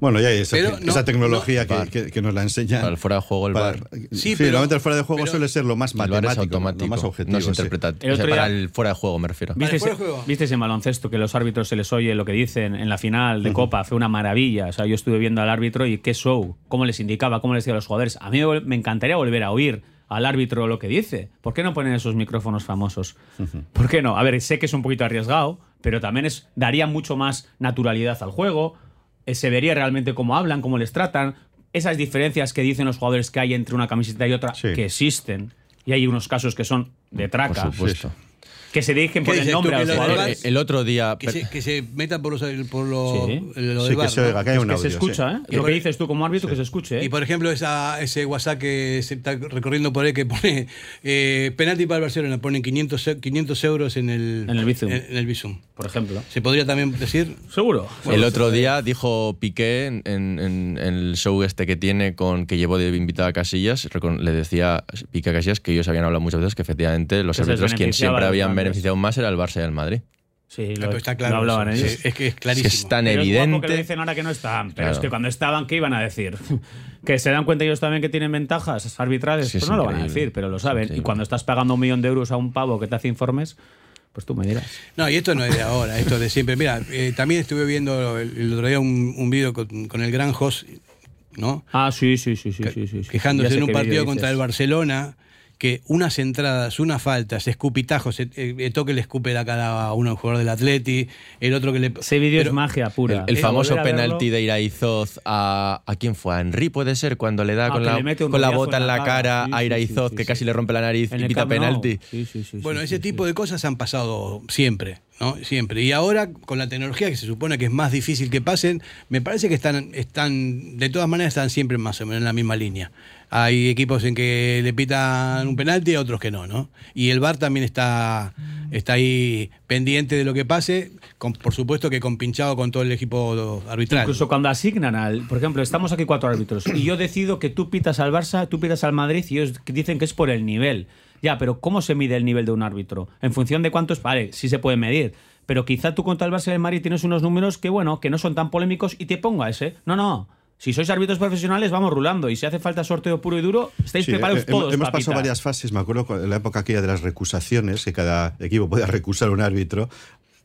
Bueno, ya hay esa, Pero no- esa tecnología no- que, que- que nos la enseñan. Para el fuera de juego, el Para- VAR. Sí, Sí, pero- normalmente el fuera de juego pero- suele ser lo más El VAR es matemático, automático, lo más objetivo. no es sí. interpretativo. El O sea, otro para el fuera de juego me refiero. ¿Viste, viste ese baloncesto que los árbitros se les oye lo que dicen en la final de Copa? Fue una maravilla. O sea, yo estuve viendo al árbitro y qué show, cómo les indicaba, cómo les decía a los jugadores. A mí me, me encantaría volver a oír al árbitro lo que dice. ¿Por qué no ponen esos micrófonos famosos? ¿Por qué no? A ver, sé que es un poquito arriesgado, pero también es, daría mucho más naturalidad al juego. Eh, Se vería realmente cómo hablan, cómo les tratan. Esas diferencias que dicen los jugadores que hay entre una camiseta y otra, Sí. que existen. Y hay unos casos que son de traca. Por supuesto. Que se dejen ¿Qué por el nombre a que los jugadores. VAR- El otro día. Que se, que se metan por, los, por lo, Sí. lo Sí, que se ¿no? oiga, que hay un que audio. se escucha, sí. ¿eh? Y Lo por- que dices tú como árbitro, que se escuche, ¿eh? Y por ejemplo, esa, ese WhatsApp que se está recorriendo por ahí que pone (laughs) eh, penalti para el Barcelona, ponen 500, e- 500 euros en el, En el Bizum. En, en el Bizum. Por ejemplo. Se podría también decir. ¿Seguro? El otro día dijo Piqué en, en- en el show este que tiene con que llevó de invitada a Casillas, le decía Piqué a Casillas que ellos habían hablado muchas veces que efectivamente los Que árbitros quien siempre habían. Beneficiado más era el Barça y el Madrid. Sí, lo, está claro lo hablaban ellos. Sí, es que es Es clarísimo. es tan Pero es guapo que lo evidente. dicen ahora que no están. Pero Claro. es que cuando estaban, ¿qué iban a decir? (laughs) que se dan cuenta ellos también que tienen ventajas arbitrales. Sí, pues es no lo van a decir, pero lo Es saben. Y increíble. cuando estás pagando un millón de euros a un pavo que te hace informes, pues tú me dirás. No, y esto no es de ahora, esto es de siempre. Mira, eh, también estuve viendo el, el otro día un, un vídeo con, con el gran Jos, ¿no? Ah, sí, sí, sí, sí. sí, sí, sí. Quejándose en un partido contra el. Barcelona, que unas entradas, unas faltas, escupitajos, eh, eh, toque le escupe la cara a uno jugador del Atleti, el otro que le. Ese vídeo es magia pura. El famoso penalti de Iraizoz a. ¿A quién fue? ¿A Henry puede ser? Cuando le da Ah, con, que la, le con la bota en la la cara. cara Sí, a Iraizoz, sí, que sí, casi sí. le rompe la nariz En y el pita penalti. Sí, sí, sí, Bueno, sí, ese sí, tipo sí. de cosas han pasado siempre, ¿no? Siempre. Y ahora, con la tecnología que se supone que es más difícil que pasen, me parece que están, están de todas maneras, están siempre más o menos en la misma línea. Hay equipos en que le pitan un penalti y otros que no, ¿no? Y el VAR también está, está ahí pendiente de lo que pase, por supuesto que compinchado con todo el equipo arbitral. Incluso cuando asignan al. Por ejemplo, estamos aquí cuatro árbitros y yo decido que tú pitas al Barça, tú pitas al Madrid y ellos dicen que es por el nivel. Ya, pero ¿cómo se mide el nivel de un árbitro? En función de cuántos. Vale, sí se puede medir. Pero quizá tú contra el Barça y el Madrid tienes unos números que, bueno, que no son tan polémicos y te ponga ese. No, no. Si sois árbitros profesionales, vamos rulando. Y si hace falta sorteo puro y duro, estáis Sí, preparados eh, todos. Hemos pa' pasado varias fases, me acuerdo cu- en la época aquella de las recusaciones, que cada equipo podía (laughs) recusar un árbitro.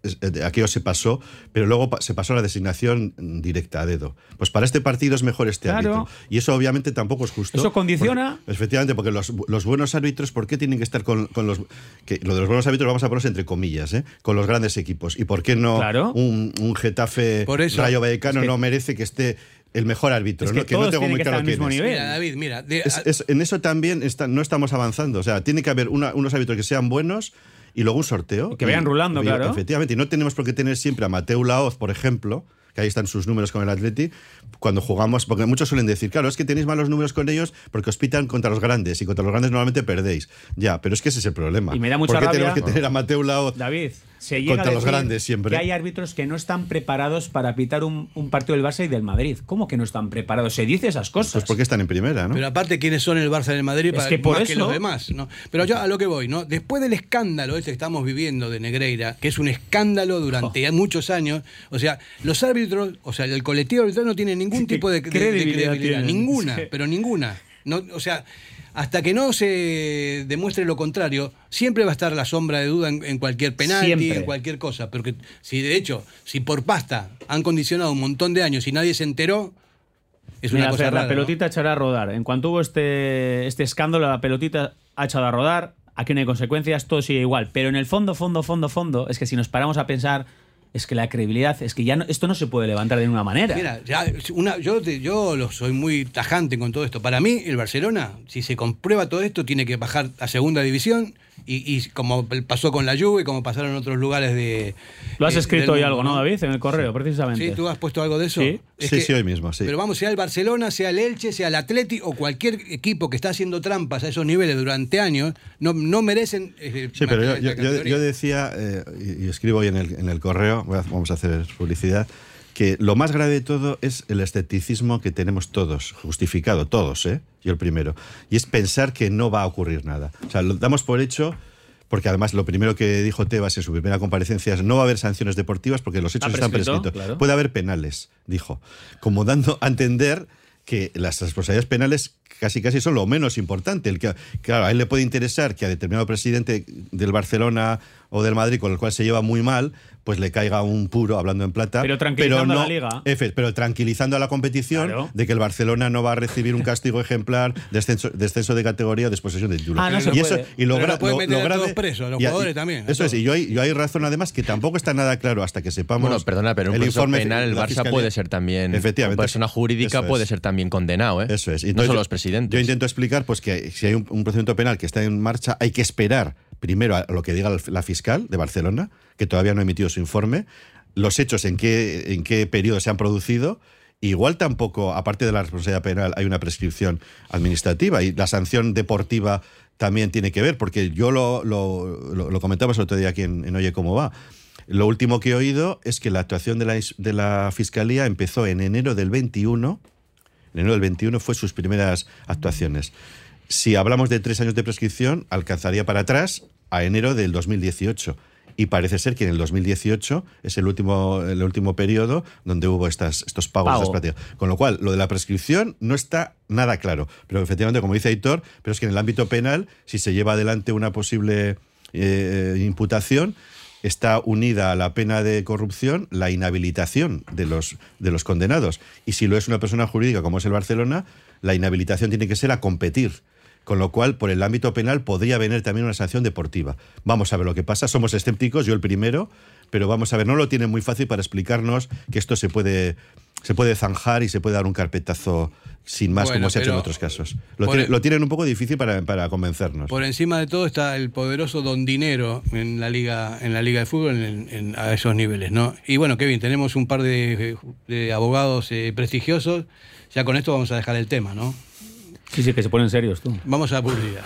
Eh, Aquello se pasó, pero luego se pasó a la designación directa a dedo. Pues para este partido es mejor este Claro. árbitro. Y eso obviamente tampoco es justo. Eso condiciona. Porque- efectivamente, porque los, los buenos árbitros, ¿por qué tienen que estar con, con los... Que lo de los buenos árbitros vamos a ponerlos entre comillas, ¿eh? con los grandes equipos. ¿Y por qué no Claro. un, un Getafe Por eso, Rayo Vallecano es que- no merece que esté el mejor árbitro? Es que ¿no? que no tengo muy que claro quién es. nivel. Mira, David, mira. de- Es- es- en eso también está- no estamos avanzando. O sea, tiene que haber una- unos árbitros que sean buenos y luego un sorteo. Y que vayan rulando, y- claro. Efectivamente. Y no tenemos por qué tener siempre a Mateo Laoz, por ejemplo, que ahí están sus números con el Atleti, cuando jugamos, porque muchos suelen decir, claro, es que tenéis malos números con ellos porque os pitan contra los grandes y contra los grandes normalmente perdéis. Ya, pero es que ese es el problema. Y me da mucha ¿Por qué rabia- tenemos que tener a Mateo Laoz? David, se llega Contra a los grandes siempre. Que hay árbitros que no están preparados para pitar un, un partido del Barça y del Madrid. ¿Cómo que no están preparados? Se dice esas cosas. Pues porque están en primera, ¿no? Pero aparte, ¿quiénes son el Barça y el Madrid? Es para- que por más que eso- los demás, ¿no? Pero yo a lo que voy, ¿no? Después del escándalo ese que estamos viviendo de Negreira, que es un escándalo durante Oh. muchos años, o sea, los árbitros, o sea, el colectivo arbitral no tiene ningún ¿Qué tipo de, de- de credibilidad ninguna, Sí. pero ninguna. No, o sea, hasta que no se demuestre lo contrario, siempre va a estar la sombra de duda en, en cualquier penalti, Siempre. en cualquier cosa. Porque si de hecho, si por pasta han condicionado un montón de años y nadie se enteró, es Mira, una cosa Fer, rara. la ¿no? pelotita echará a rodar. En cuanto hubo este, este escándalo, la pelotita ha echado a rodar. Aquí no hay consecuencias, todo sigue igual. Pero en el fondo, fondo, fondo, fondo, es que si nos paramos a pensar, es que la credibilidad, es que ya no- esto no se puede levantar de ninguna manera. Mira, ya, una, yo, yo lo soy muy tajante con todo esto. Para mí, el Barcelona, si se comprueba todo esto, tiene que bajar a segunda división y, y como pasó con la Juve, como pasaron en otros lugares de. Lo has eh, escrito hoy algo, ¿no, David? En el correo, precisamente. Sí, tú has puesto algo de eso. Sí. Es Sí, que- sí, hoy mismo, sí. Pero vamos, sea el Barcelona, sea el Elche, sea el Atleti o cualquier equipo que está haciendo trampas a esos niveles durante años, no, no merecen. eh, Sí, pero yo, yo- yo- decía, eh, y, y escribo hoy en el, en el correo, a- vamos a hacer publicidad, que lo más grave de todo es el escepticismo que tenemos todos, justificado, todos, ¿eh? yo el primero, y es pensar que no va a ocurrir nada. O sea, lo damos por hecho, porque además lo primero que dijo Tebas en su primera comparecencia es no va a haber sanciones deportivas porque los hechos están prescrito, prescritos. claro. Puede haber penales, dijo, como dando a entender que las responsabilidades penales casi casi son lo menos importante. El que, claro, a él le puede interesar que a determinado presidente del Barcelona o del Madrid, con el cual se lleva muy mal, pues le caiga un puro, hablando en plata. Pero tranquilizando a no- la liga. Efe, pero tranquilizando a la competición Claro. de que el Barcelona no va a recibir un (laughs) castigo ejemplar, descenso, descenso de categoría o desposesión de título. Ah, no se y eso, puede. y lo, Pero gra- lo lo- meter lo a grave- todos presos, a los y jugadores también, a Eso es, y yo hay, yo hay razón además que tampoco está nada claro hasta que sepamos. Bueno, perdona, pero un el proceso informe penal, el Barça Fiscalía. puede ser también. Efectivamente. Una persona jurídica es. puede ser también condenado, ¿eh? Eso es. Y no solo yo- los presidentes. Yo intento explicar pues que si hay un, un procedimiento penal que está en marcha, hay que esperar primero a lo que diga la- fiscal de Barcelona, que todavía no ha emitido su informe, los hechos en qué, en qué periodo se han producido. Igual tampoco, aparte de la responsabilidad penal, hay una prescripción administrativa y la sanción deportiva también tiene que ver, porque yo lo, lo, el otro día aquí en, Oye Cómo Va. Lo último que he oído es que la actuación de la, de la Fiscalía empezó en enero del 21 en enero del 21 fue sus primeras actuaciones. Si hablamos de tres años de prescripción, alcanzaría para atrás a enero del 2018. y parece ser que en el 2018 es el último, el último periodo donde hubo estas, estos pagos. Pago. estas. Con lo cual, lo de la prescripción no está nada claro. Pero efectivamente, como dice Aitor, pero es que en el ámbito penal, si se lleva adelante una posible eh, imputación, está unida a la pena de corrupción la inhabilitación de los, de los condenados. Y si lo es una persona jurídica como es el Barcelona, la inhabilitación tiene que ser a competir. Con lo cual, por el ámbito penal podría venir también una sanción deportiva. Vamos a ver lo que pasa. Somos escépticos, yo el primero, pero vamos a ver, no lo tienen muy fácil para explicarnos que esto se puede, se puede zanjar y se puede dar un carpetazo sin más, Bueno, como se ha hecho en otros casos. Lo, tiene- el- lo tienen un poco difícil para, para convencernos. Por encima de todo está el poderoso Don Dinero en la liga, en la liga de fútbol en- en- a esos niveles, ¿no? Y bueno, Kevin, tenemos un par de, de abogados eh, prestigiosos. Ya con esto vamos a dejar el tema, ¿no? Sí, sí, que se ponen serios tú. Vamos a la (laughs) publicidad.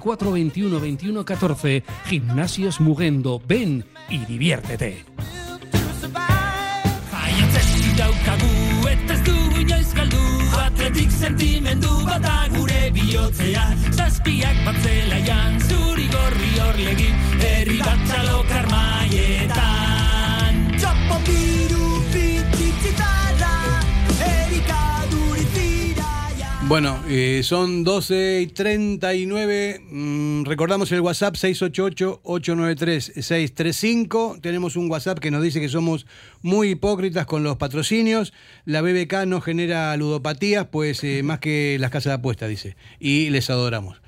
944 21 21 14. Gimnasios Mugendo. Ven y diviértete. Atletik sentimendu bata gure Zazpiak zuri gorri Herri bat Bueno, eh, son 12 y 39. Mm, recordamos el WhatsApp 688-893-635. Tenemos un WhatsApp que nos dice que somos muy hipócritas con los patrocinios. La BBK no genera ludopatías, pues eh, más que las casas de apuestas, dice. Y les adoramos.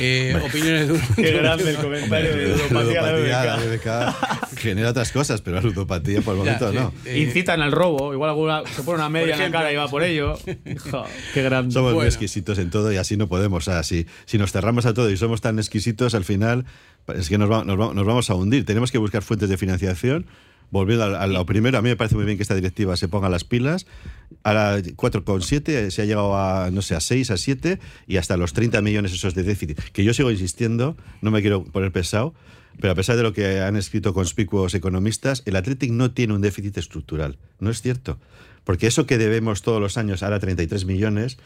Eh, opiniones de Qué grande el comentario de ludopatía a la la BBK. BBK genera otras cosas, pero la ludopatía por el Ya, momento sí. no. Eh, Incitan al robo, igual alguna, se pone una (laughs) media en la ejemplo. cara y va por ello. (laughs) Jo, qué grande. Somos muy exquisitos en todo y así no podemos. O sea, si, si nos cerramos a todo y somos tan exquisitos, al final es que nos, va- nos va- nos vamos a hundir. Tenemos que buscar fuentes de financiación. Volviendo a, a lo primero, a mí me parece muy bien que esta directiva se ponga las pilas. Ahora 4,7 se ha llegado a, no sé, a 6, a 7 y hasta los 30 millones esos de déficit. Que yo sigo insistiendo, no me quiero poner pesado, pero a pesar de lo que han escrito conspicuos economistas, el Athletic no tiene un déficit estructural. No es cierto. Porque eso que debemos todos los años, ahora 33 millones,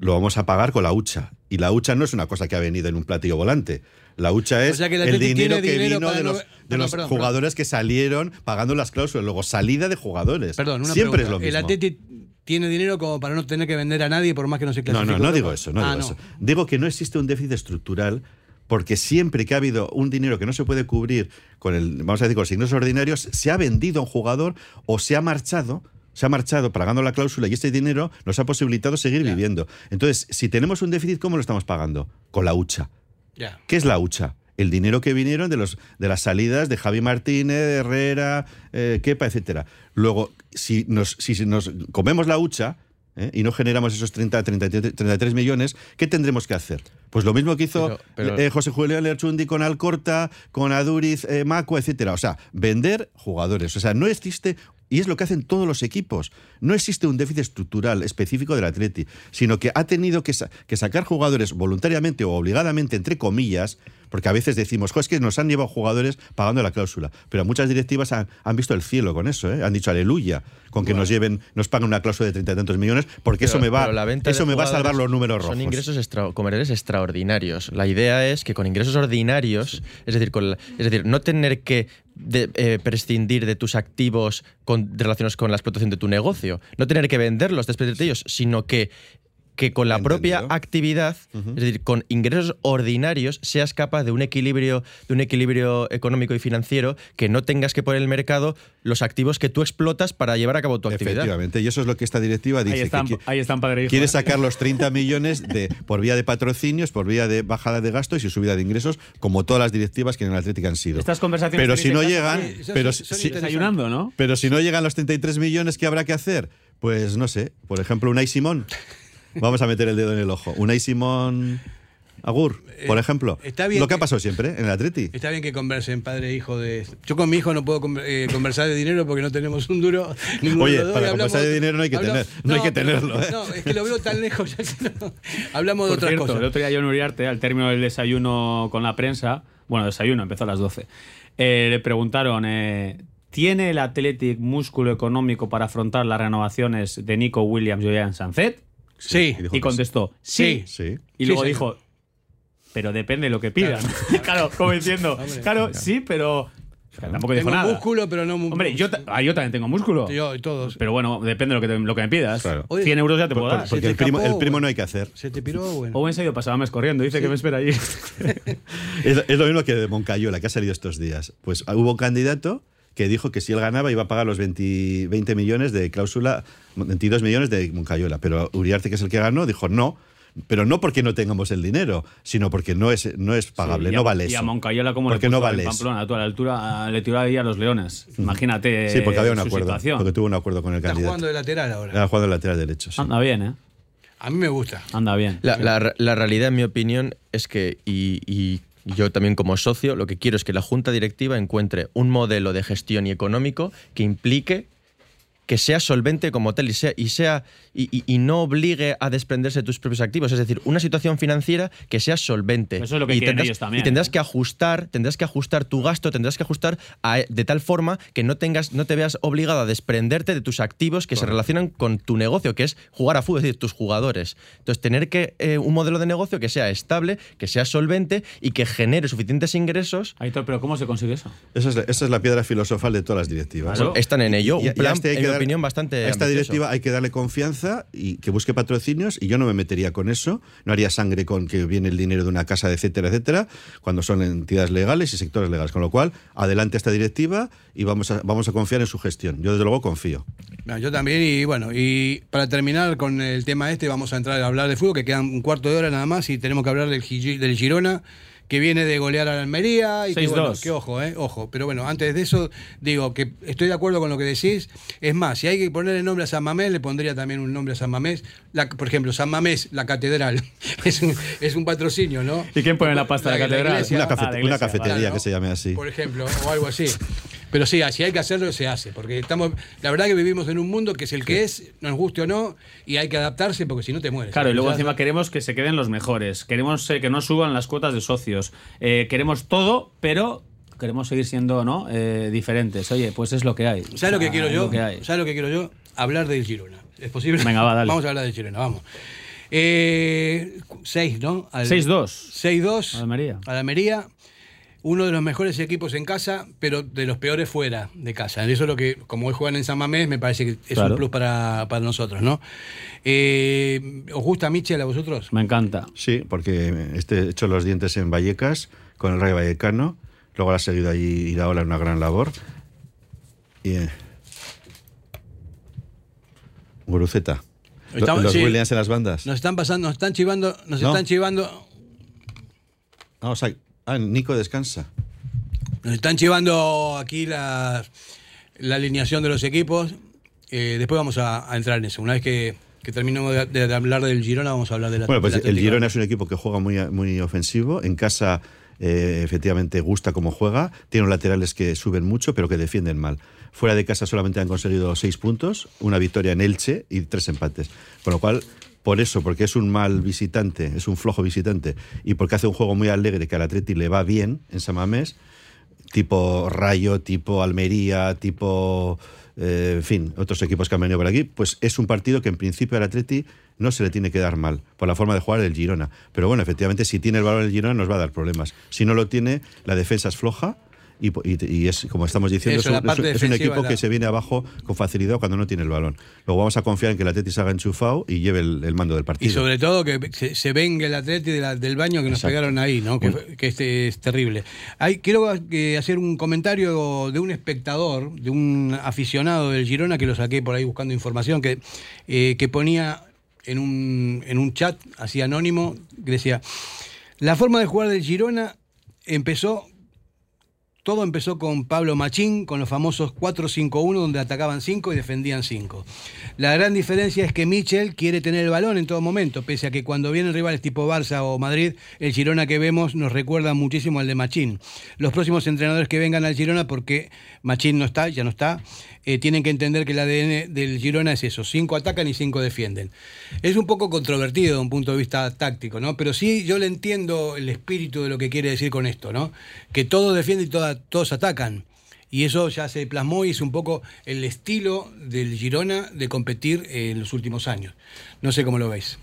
lo vamos a pagar con la hucha. Y la hucha no es una cosa que ha venido en un platillo volante. La hucha es sea que el el, dinero que dinero vino de no- los, de perdón, los perdón, jugadores que salieron pagando las cláusulas. Luego, salida de jugadores. Perdón, una Siempre pregunta. es lo El mismo. Atleti tiene dinero como para no tener que vender a nadie por más que no se No, clasifique. no, no Europa? digo eso, no Ah, digo eso. Digo que no existe un déficit estructural porque siempre que ha habido un dinero que no se puede cubrir con el, vamos a decir, con los ingresos ordinarios, se ha vendido a un jugador o se ha marchado. Se ha marchado pagando la cláusula y este dinero nos ha posibilitado seguir viviendo. Entonces, si tenemos un déficit, ¿cómo lo estamos pagando? Con la hucha. ¿Qué es la hucha? El dinero que vinieron de, los, de las salidas de Javi Martínez, Herrera, eh, Kepa, etcétera. Luego, si nos, si nos comemos la hucha ¿eh? y no generamos esos 30, 33, 33 millones, ¿qué tendremos que hacer? Pues lo mismo que hizo Pero- pero- eh, José Julián Lerchundi con Alcorta, con Aduriz, eh, Maco, etcétera. O sea, vender jugadores. O sea, no existe, y es lo que hacen todos los equipos, no existe un déficit estructural específico del Atleti, sino que ha tenido que, sa- que sacar jugadores voluntariamente o obligadamente, entre comillas, porque a veces decimos, "Jo, es que nos han llevado jugadores pagando la cláusula. Pero muchas directivas han, han visto el cielo con eso, ¿eh? han dicho aleluya, con que nos lleven, nos paguen una cláusula de treinta y tantos millones, porque eso me va, eso me va a salvar los números rojos. Son ingresos extra- comerciales extraordinarios. La idea es que con ingresos ordinarios, es decir, con la- es decir, no tener que de- eh, prescindir de tus activos con, relacionados con la explotación de tu negocio, no tener que venderlos, desprenderte de ellos, sino que que con la propia actividad, es decir, con ingresos ordinarios, seas capaz de un equilibrio, de un equilibrio económico y financiero, que no tengas que poner en el mercado los activos que tú explotas para llevar a cabo tu actividad. Efectivamente, y eso es lo que esta directiva dice. Ahí están, ahí están padre hijo, Quiere ¿eh? sacar los (laughs) 30 millones de, por vía de patrocinios, por vía de bajada de gastos y subida de ingresos, como todas las directivas que en el Atlético han sido. Estas conversaciones pero si no llegan, son- pero, son si, desayunando, ¿no? pero si no llegan los 33 millones que habrá que hacer, pues no sé, por ejemplo, Unai Simón. Vamos a meter el dedo en el ojo. Unai Simón Agur, por Eh, ejemplo. está bien Lo que ha que- pasado siempre en el Atleti. Está bien que conversen padre e hijo de... Yo con mi hijo no puedo eh, conversar de dinero porque no tenemos un duro. ninguno Oye, de dos, para hablamos- conversar de dinero no hay que hablamos- tener- no hay que tenerlo, ¿eh? No, es que lo veo tan lejos ya que no. Hablamos de Por otras cierto, cosas. el otro día John Uriarte, al término del desayuno con la prensa, bueno, desayuno, empezó a las 12, eh, le preguntaron, eh, ¿tiene el Athletic músculo económico para afrontar las renovaciones de Nico Williams y Ollán Sanzet? Sí. Y contestó, sí. Sí. Y luego Sí, dijo, pero depende de lo que pidan. Claro, (laughs) como diciendo, (laughs) claro, sí, pero... Tampoco dijo Tengo nada. músculo, pero no... Hombre, yo, ah, yo también tengo músculo. Yo y todos. Pero bueno, depende de lo que, te- lo que me pidas. Oye, 100 euros ya te puedo Por- dar. porque el primo, el primo no hay que hacer. Se te piró, bueno. Owen se ha ido pasaba mes corriendo, dice que me espera allí. (laughs) Es, es lo mismo que de Moncayola, que ha salido estos días. Pues hubo un candidato que dijo que si él ganaba iba a pagar los 20, 20 millones de cláusula, 22 millones de Moncayola. Pero Uriarte, que es el que ganó, dijo no. Pero no porque no tengamos el dinero, sino porque no es, no es pagable, Sí, y a- no vale Y a Moncayola, como Porque le no puso vale en eso. Pamplona, tú a la altura a- le tiró ahí a los leones. Imagínate Sí, porque había un acuerdo. situación. Porque tuvo un acuerdo con el Está candidato. jugando de lateral ahora. Era jugando de lateral derecho. sí. Anda bien, ¿eh? A mí me gusta. Anda bien. La, la- la realidad, en mi opinión, es que, y, y yo también como socio, lo que quiero es que la junta directiva encuentre un modelo de gestión y económico que implique que sea solvente como tal y sea, y, sea y, y- y no obligue a desprenderse de tus propios activos. Es decir, una situación financiera que sea solvente. Eso es lo que y quieren tendrás, ellos también, y tendrás ¿eh? que ajustar, tendrás que ajustar tu gasto, tendrás que ajustar a- de tal forma que no tengas, no te veas obligado a desprenderte de tus activos que se relacionan con tu negocio, que es jugar a fútbol, es decir, tus jugadores. Entonces, tener que eh, un modelo de negocio que sea estable, que sea solvente y que genere suficientes ingresos. Aitor, pero ¿cómo se consigue eso? Esa es, la, esa es la piedra filosofal de todas las directivas. Claro. Están en ello. Y- Un y a plan, este hay en que mi dar- opinión, bastante A esta ambicioso. directiva hay que darle confianza y que busque patrocinios y yo no me metería con eso, no haría sangre con que viene el dinero de una casa, etcétera, etcétera, cuando son entidades legales y sectores legales. Con lo cual, adelante esta directiva y vamos a, vamos a confiar en su gestión. Yo desde luego confío. No, yo también, y bueno, y para terminar con el tema este, vamos a entrar a hablar de fútbol, que quedan un cuarto de hora nada más, y tenemos que hablar del, del Girona, que viene de golear a la Almería, y que, 6-2. bueno, que ojo, eh, ojo. Pero bueno, antes de eso, digo que estoy de acuerdo con lo que decís. Es más, si hay que ponerle nombre a San Mamés, le pondría también un nombre a San Mamés. La- por ejemplo, San Mamés, la catedral. (laughs) es, un, es un patrocinio, ¿no? ¿Y quién pone la pasta de la catedral? iglesia. Una, cafe- Ah, la iglesia, una cafetería que se llame así. por ejemplo, o algo así. Pero sí, si hay que hacerlo, se hace. Porque estamos, la verdad que vivimos en un mundo que es el que es, nos guste o no, y hay que adaptarse porque si no te mueres. Claro, y luego encima queremos que se queden los mejores. Queremos eh, que no suban las cuotas de socios. Eh, queremos todo, pero queremos seguir siendo ¿no? Eh, diferentes. Oye, pues es lo que hay. ¿Sabes lo que quiero yo? lo que hay. ¿Sabes lo que quiero yo? Hablar del Girona. ¿Es posible? Venga, va, dale. (laughs) Vamos a hablar del Girona, vamos. Eh, seis, ¿no? Al- 6-2. 6-2. Almería. A la Almería. Uno de los mejores equipos en casa, pero de los peores fuera de casa. Eso es lo que, como hoy juegan en San Mamés, me parece que es Claro. un plus para, para nosotros, ¿no? Eh, ¿Os gusta Michel a vosotros? Me encanta. Sí, porque este he hecho los dientes en Vallecas con el Rey Vallecano. Luego ha seguido allí Iraola en una gran labor. Y. eh, Guruceta. Estamos- los sí. Williams en las bandas. Nos están pasando, nos están chivando, nos No. están chivando, Vamos a. Ah, Nico descansa. nos están chivando aquí la, la alineación de los equipos. Eh, después vamos a, a entrar en eso. Una vez que, que terminemos de, de hablar del Girona, vamos a hablar de la Bueno, pues el. Girona es un equipo que juega muy, muy ofensivo. En casa, eh, efectivamente, gusta cómo juega. Tiene laterales que suben mucho, pero que defienden mal. Fuera de casa solamente han conseguido seis puntos, una victoria en Elche y tres empates. Con lo cual, por eso, porque es un mal visitante, es un flojo visitante, y porque hace un juego muy alegre que al Atleti le va bien en San Mamés, tipo Rayo, tipo Almería, tipo, eh, en fin, otros equipos que han venido por aquí, pues es un partido que en principio al Atleti no se le tiene que dar mal por la forma de jugar del Girona. Pero bueno, efectivamente, si tiene el valor el Girona nos va a dar problemas. Si no lo tiene, la defensa es floja. Y, y- y es, como estamos diciendo, Eso, es, un, es es equipo la- que se viene abajo con facilidad cuando no tiene el balón. Luego vamos a confiar en que el Atleti se haga enchufado y lleve el, el mando del partido. Y sobre todo que se, se venga el Atleti de la- del baño que nos Exacto. pegaron ahí, ¿no? Que, que este es terrible. Hay, quiero eh, hacer un comentario de un espectador, de un aficionado del Girona, que lo saqué por ahí buscando información, que, eh, que ponía en un, en un chat así anónimo, que decía, la forma de jugar del Girona empezó todo empezó con Pablo Machín, con los famosos 4-5-1, donde atacaban 5 y defendían 5. La gran diferencia es que Michel quiere tener el balón en todo momento, pese a que cuando vienen rivales tipo Barça o Madrid, el Girona que vemos nos recuerda muchísimo al de Machín. Los próximos entrenadores que vengan al Girona, porque Machín no está, ya no está, eh, tienen que entender que el ADN del Girona es eso, 5 atacan y 5 defienden. Es un poco controvertido desde un punto de vista táctico, ¿no? Pero sí yo le entiendo el espíritu de lo que quiere decir con esto, ¿no? Que todo defiende y todos atacan. Y eso ya se plasmó y es un poco el estilo del Girona de competir en los últimos años. No sé cómo lo veis.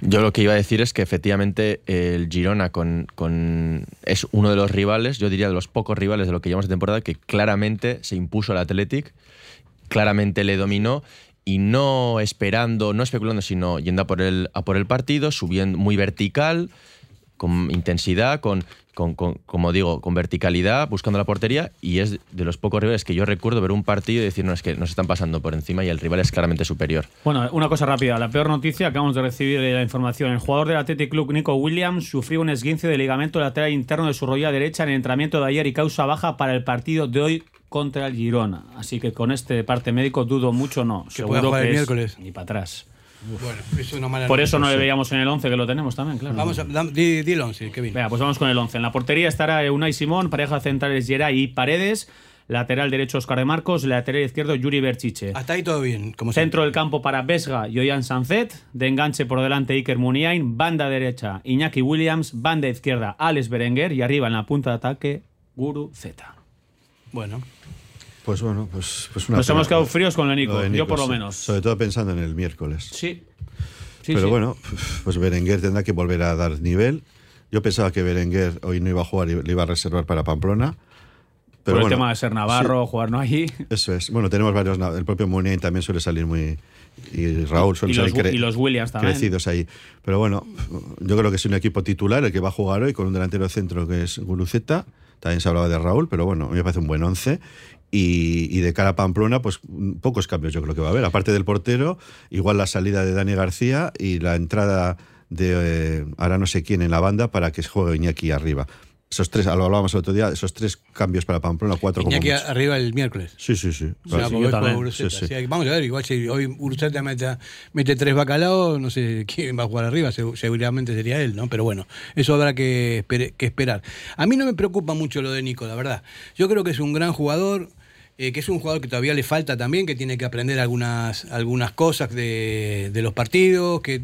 Yo lo que iba a decir es que efectivamente el Girona con, con- es uno de los rivales, yo diría de los pocos rivales de lo que llevamos de temporada, que claramente se impuso al Athletic, claramente le dominó y no esperando, no especulando, sino yendo por el, a por el partido, subiendo muy vertical, con intensidad, con, con- con- como digo, con verticalidad, buscando la portería, y es de los pocos rivales que yo recuerdo ver un partido y decir, no, es que nos están pasando por encima y el rival es claramente superior. Bueno, una cosa rápida. La peor noticia, acabamos de recibir eh, la información. El jugador del Athletic Club, Nico Williams, sufrió un esguince de ligamento lateral interno de su rodilla derecha en el entrenamiento de ayer y causa baja para el partido de hoy contra el Girona. Así que con este parte médico dudo mucho, no. Que Seguro pueda jugar que el es miércoles. Ni para atrás. Bueno, es una mala Por eso no le veíamos en el 11, que lo tenemos también, claro. Vamos a, di, di el 11, Kevin. Venga, pues vamos con el 11. En la portería estará Unai Simón, pareja centrales Geray y Paredes, lateral derecho Oscar de Marcos, lateral izquierdo Yuri Berchiche. Hasta ahí todo bien. Como Centro del campo para Vesga y Sanzet, de enganche por delante Iker Muniain, banda derecha Iñaki Williams, banda izquierda Alex Berenguer y arriba en la punta de ataque Guru Z. Bueno. Pues bueno, pues, pues una Nos pena. hemos quedado fríos con de Nico, de yo por lo sí. menos. Sobre todo pensando en el miércoles. Sí. Sí, Pero sí. bueno, pues Berenguer tendrá que volver a dar nivel. Yo pensaba que Berenguer hoy no iba a jugar le iba a reservar para Pamplona. Por el bueno, tema de ser Navarro, jugar no allí. (laughs) Eso es. Bueno, tenemos varios. El propio Muniain también suele salir muy. Y Raúl suele Y los salir Wi- y los Williams también. crecidos ahí. Pero bueno, yo creo que es un equipo titular el que va a jugar hoy con un delantero centro que es Guruceta. También se hablaba de Raúl, pero bueno, a mí me parece un buen once. Y, y de cara a Pamplona, pues pocos cambios yo creo que va a haber. Aparte del portero, igual la salida de Dani García y la entrada de eh, ahora no sé quién en la banda para que juegue Iñaki arriba. Esos tres, lo hablábamos el otro día, esos tres cambios para Pamplona, cuatro como Iñaki mucho. arriba el miércoles. Sí, sí, sí. Claro. Sí, Guruceta. sí. O sea, vamos a ver, igual si hoy Uruceta mete, mete tres bacalaos, no sé quién va a jugar arriba, segu- seguramente sería él, ¿no? Pero bueno, eso habrá que, espere- que esperar. A mí no me preocupa mucho lo de Nico, la verdad. Yo creo que es un gran jugador, eh, que es un jugador que todavía le falta también, que tiene que aprender algunas, algunas cosas de, de los partidos, que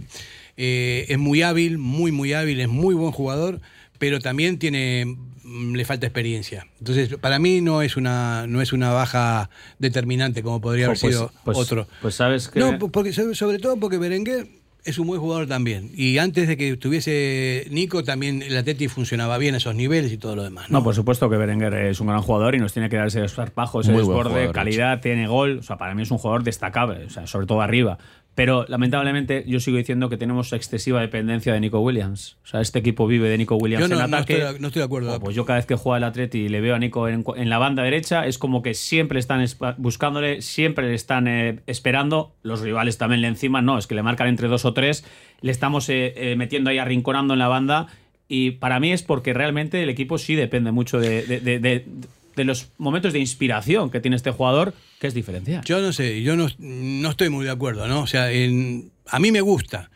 eh, es muy hábil, muy, muy hábil, es muy buen jugador, pero también tiene mm, le falta experiencia. Entonces, para mí no es una no es una baja determinante como podría haber pues- sido pues- otro. Pues sabes que. No, po- porque, sobre sobre todo porque Berenguer es un buen jugador también. Y antes de que estuviese Nico, también el Atleti funcionaba bien a esos niveles y todo lo demás. No, por supuesto que Berenguer es un gran jugador y nos tiene que dar ese esparpajo, ese desborde, calidad, tiene gol. O sea, para mí es un jugador destacable, o sea, sobre todo arriba. Pero lamentablemente yo sigo diciendo que tenemos excesiva dependencia de Nico Williams. O sea, este equipo vive de Nico Williams Yo no, en no ataque. estoy, no estoy de acuerdo. Oh, pues yo cada vez que juega el Atleti y le veo a Nico en, en la banda derecha, es como que siempre están buscándole, siempre le están eh, esperando. Los rivales también le encima, no, es que le marcan entre dos o tres, le estamos eh, eh, metiendo ahí, arrinconando en la banda. Y para mí es porque realmente el equipo sí depende mucho de, de- de- de- de los momentos de inspiración que tiene este jugador, que es diferencial. Yo no sé, yo no, no estoy muy de acuerdo, ¿no? O sea, a mí me gusta.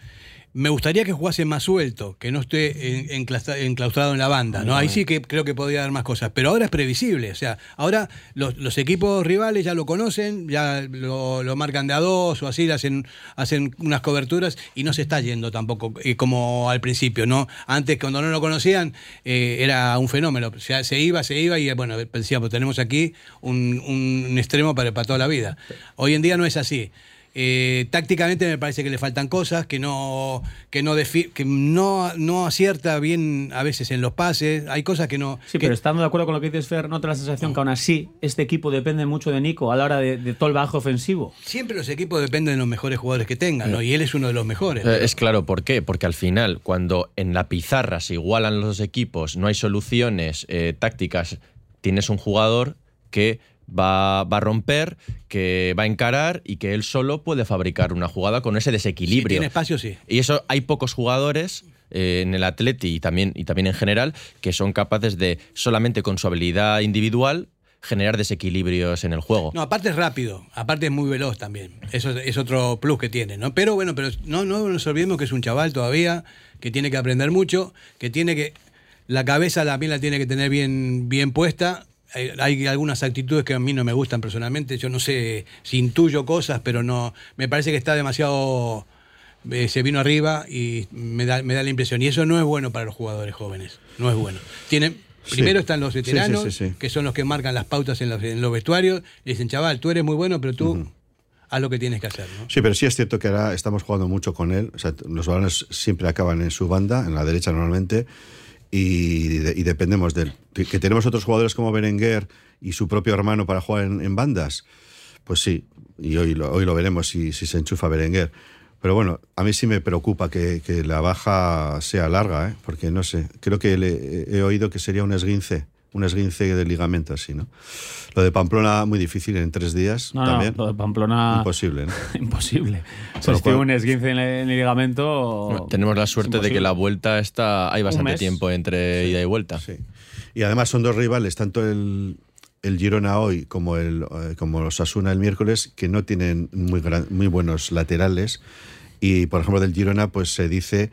Me gustaría que jugase más suelto, que no esté enclaustrado en la banda, ¿no? Ahí sí que creo que podría dar más cosas. Pero ahora es previsible, o sea, ahora los, los equipos rivales ya lo conocen, ya lo, lo marcan de a dos o así, hacen, hacen unas coberturas y no se está yendo tampoco eh, como al principio, ¿no? Antes, cuando no lo conocían, eh, era un fenómeno. O sea, se iba, se iba y bueno, decíamos, tenemos aquí un, un extremo para, para toda la vida. Hoy en día no es así. Eh, tácticamente me parece que le faltan cosas, que no, que no, que no, no acierta bien a veces en los pases. Hay cosas que no. Sí, que- pero estando de acuerdo con lo que dices, Fer, ¿no te la sensación que aún así este equipo depende mucho de Nico a la hora de, de todo el bajo ofensivo? Siempre los equipos dependen de los mejores jugadores que tengan, ¿no? Y él es uno de los mejores. Eh, Es claro, ¿por qué? Porque al final, cuando en la pizarra se igualan los equipos, no hay soluciones eh, tácticas, tienes un jugador que va, va a romper, que va a encarar y que él solo puede fabricar una jugada con ese desequilibrio. tiene espacio, sí. Y eso hay pocos jugadores eh, en el Atleti y también, y también en general que son capaces de solamente con su habilidad individual generar desequilibrios en el juego. No, aparte es rápido, aparte es muy veloz también. Eso es- otro plus que tiene, ¿no? Pero bueno, pero no, no nos olvidemos que es un chaval todavía, que tiene que aprender mucho, que tiene que. La cabeza también la tiene que tener bien, bien puesta. Hay, algunas actitudes que a mí no me gustan personalmente. Yo no sé si intuyo cosas, pero no. Me parece que está demasiado. eh, se vino arriba y me da, me da la impresión. Y eso no es bueno para los jugadores jóvenes. No es bueno. Tienen. Sí. Primero están los Sí, sí, veteranos, sí, sí. que son los que marcan las pautas en los, en los vestuarios. Le dicen, chaval, tú eres muy bueno, pero tú haz lo que tienes que hacer. ¿no? Sí, pero sí es cierto que ahora estamos jugando mucho con él. O sea, los balones siempre acaban en su banda, en la derecha normalmente, y, de- y dependemos de él. Que, tenemos otros jugadores como Berenguer y su propio hermano para jugar en, en bandas, pues sí, y hoy lo, hoy lo veremos si, si se enchufa Berenguer. Pero bueno, a mí sí me preocupa que, que la baja sea larga, ¿eh? porque no sé, creo que le- he oído que sería un esguince, un esguince de ligamento así, ¿no? Lo de Pamplona muy difícil en tres días No, también. no, lo de Pamplona. Imposible, ¿no? (laughs) Imposible. Si lo es que un esguince en el, en el ligamento. Bueno, Tenemos la suerte de que la vuelta está. Hay bastante tiempo entre ida y vuelta. Y además son dos rivales, tanto el, el Girona hoy como el eh, como los Asuna el miércoles, que no tienen muy, gran- muy buenos laterales. Y por ejemplo, del Girona, pues se dice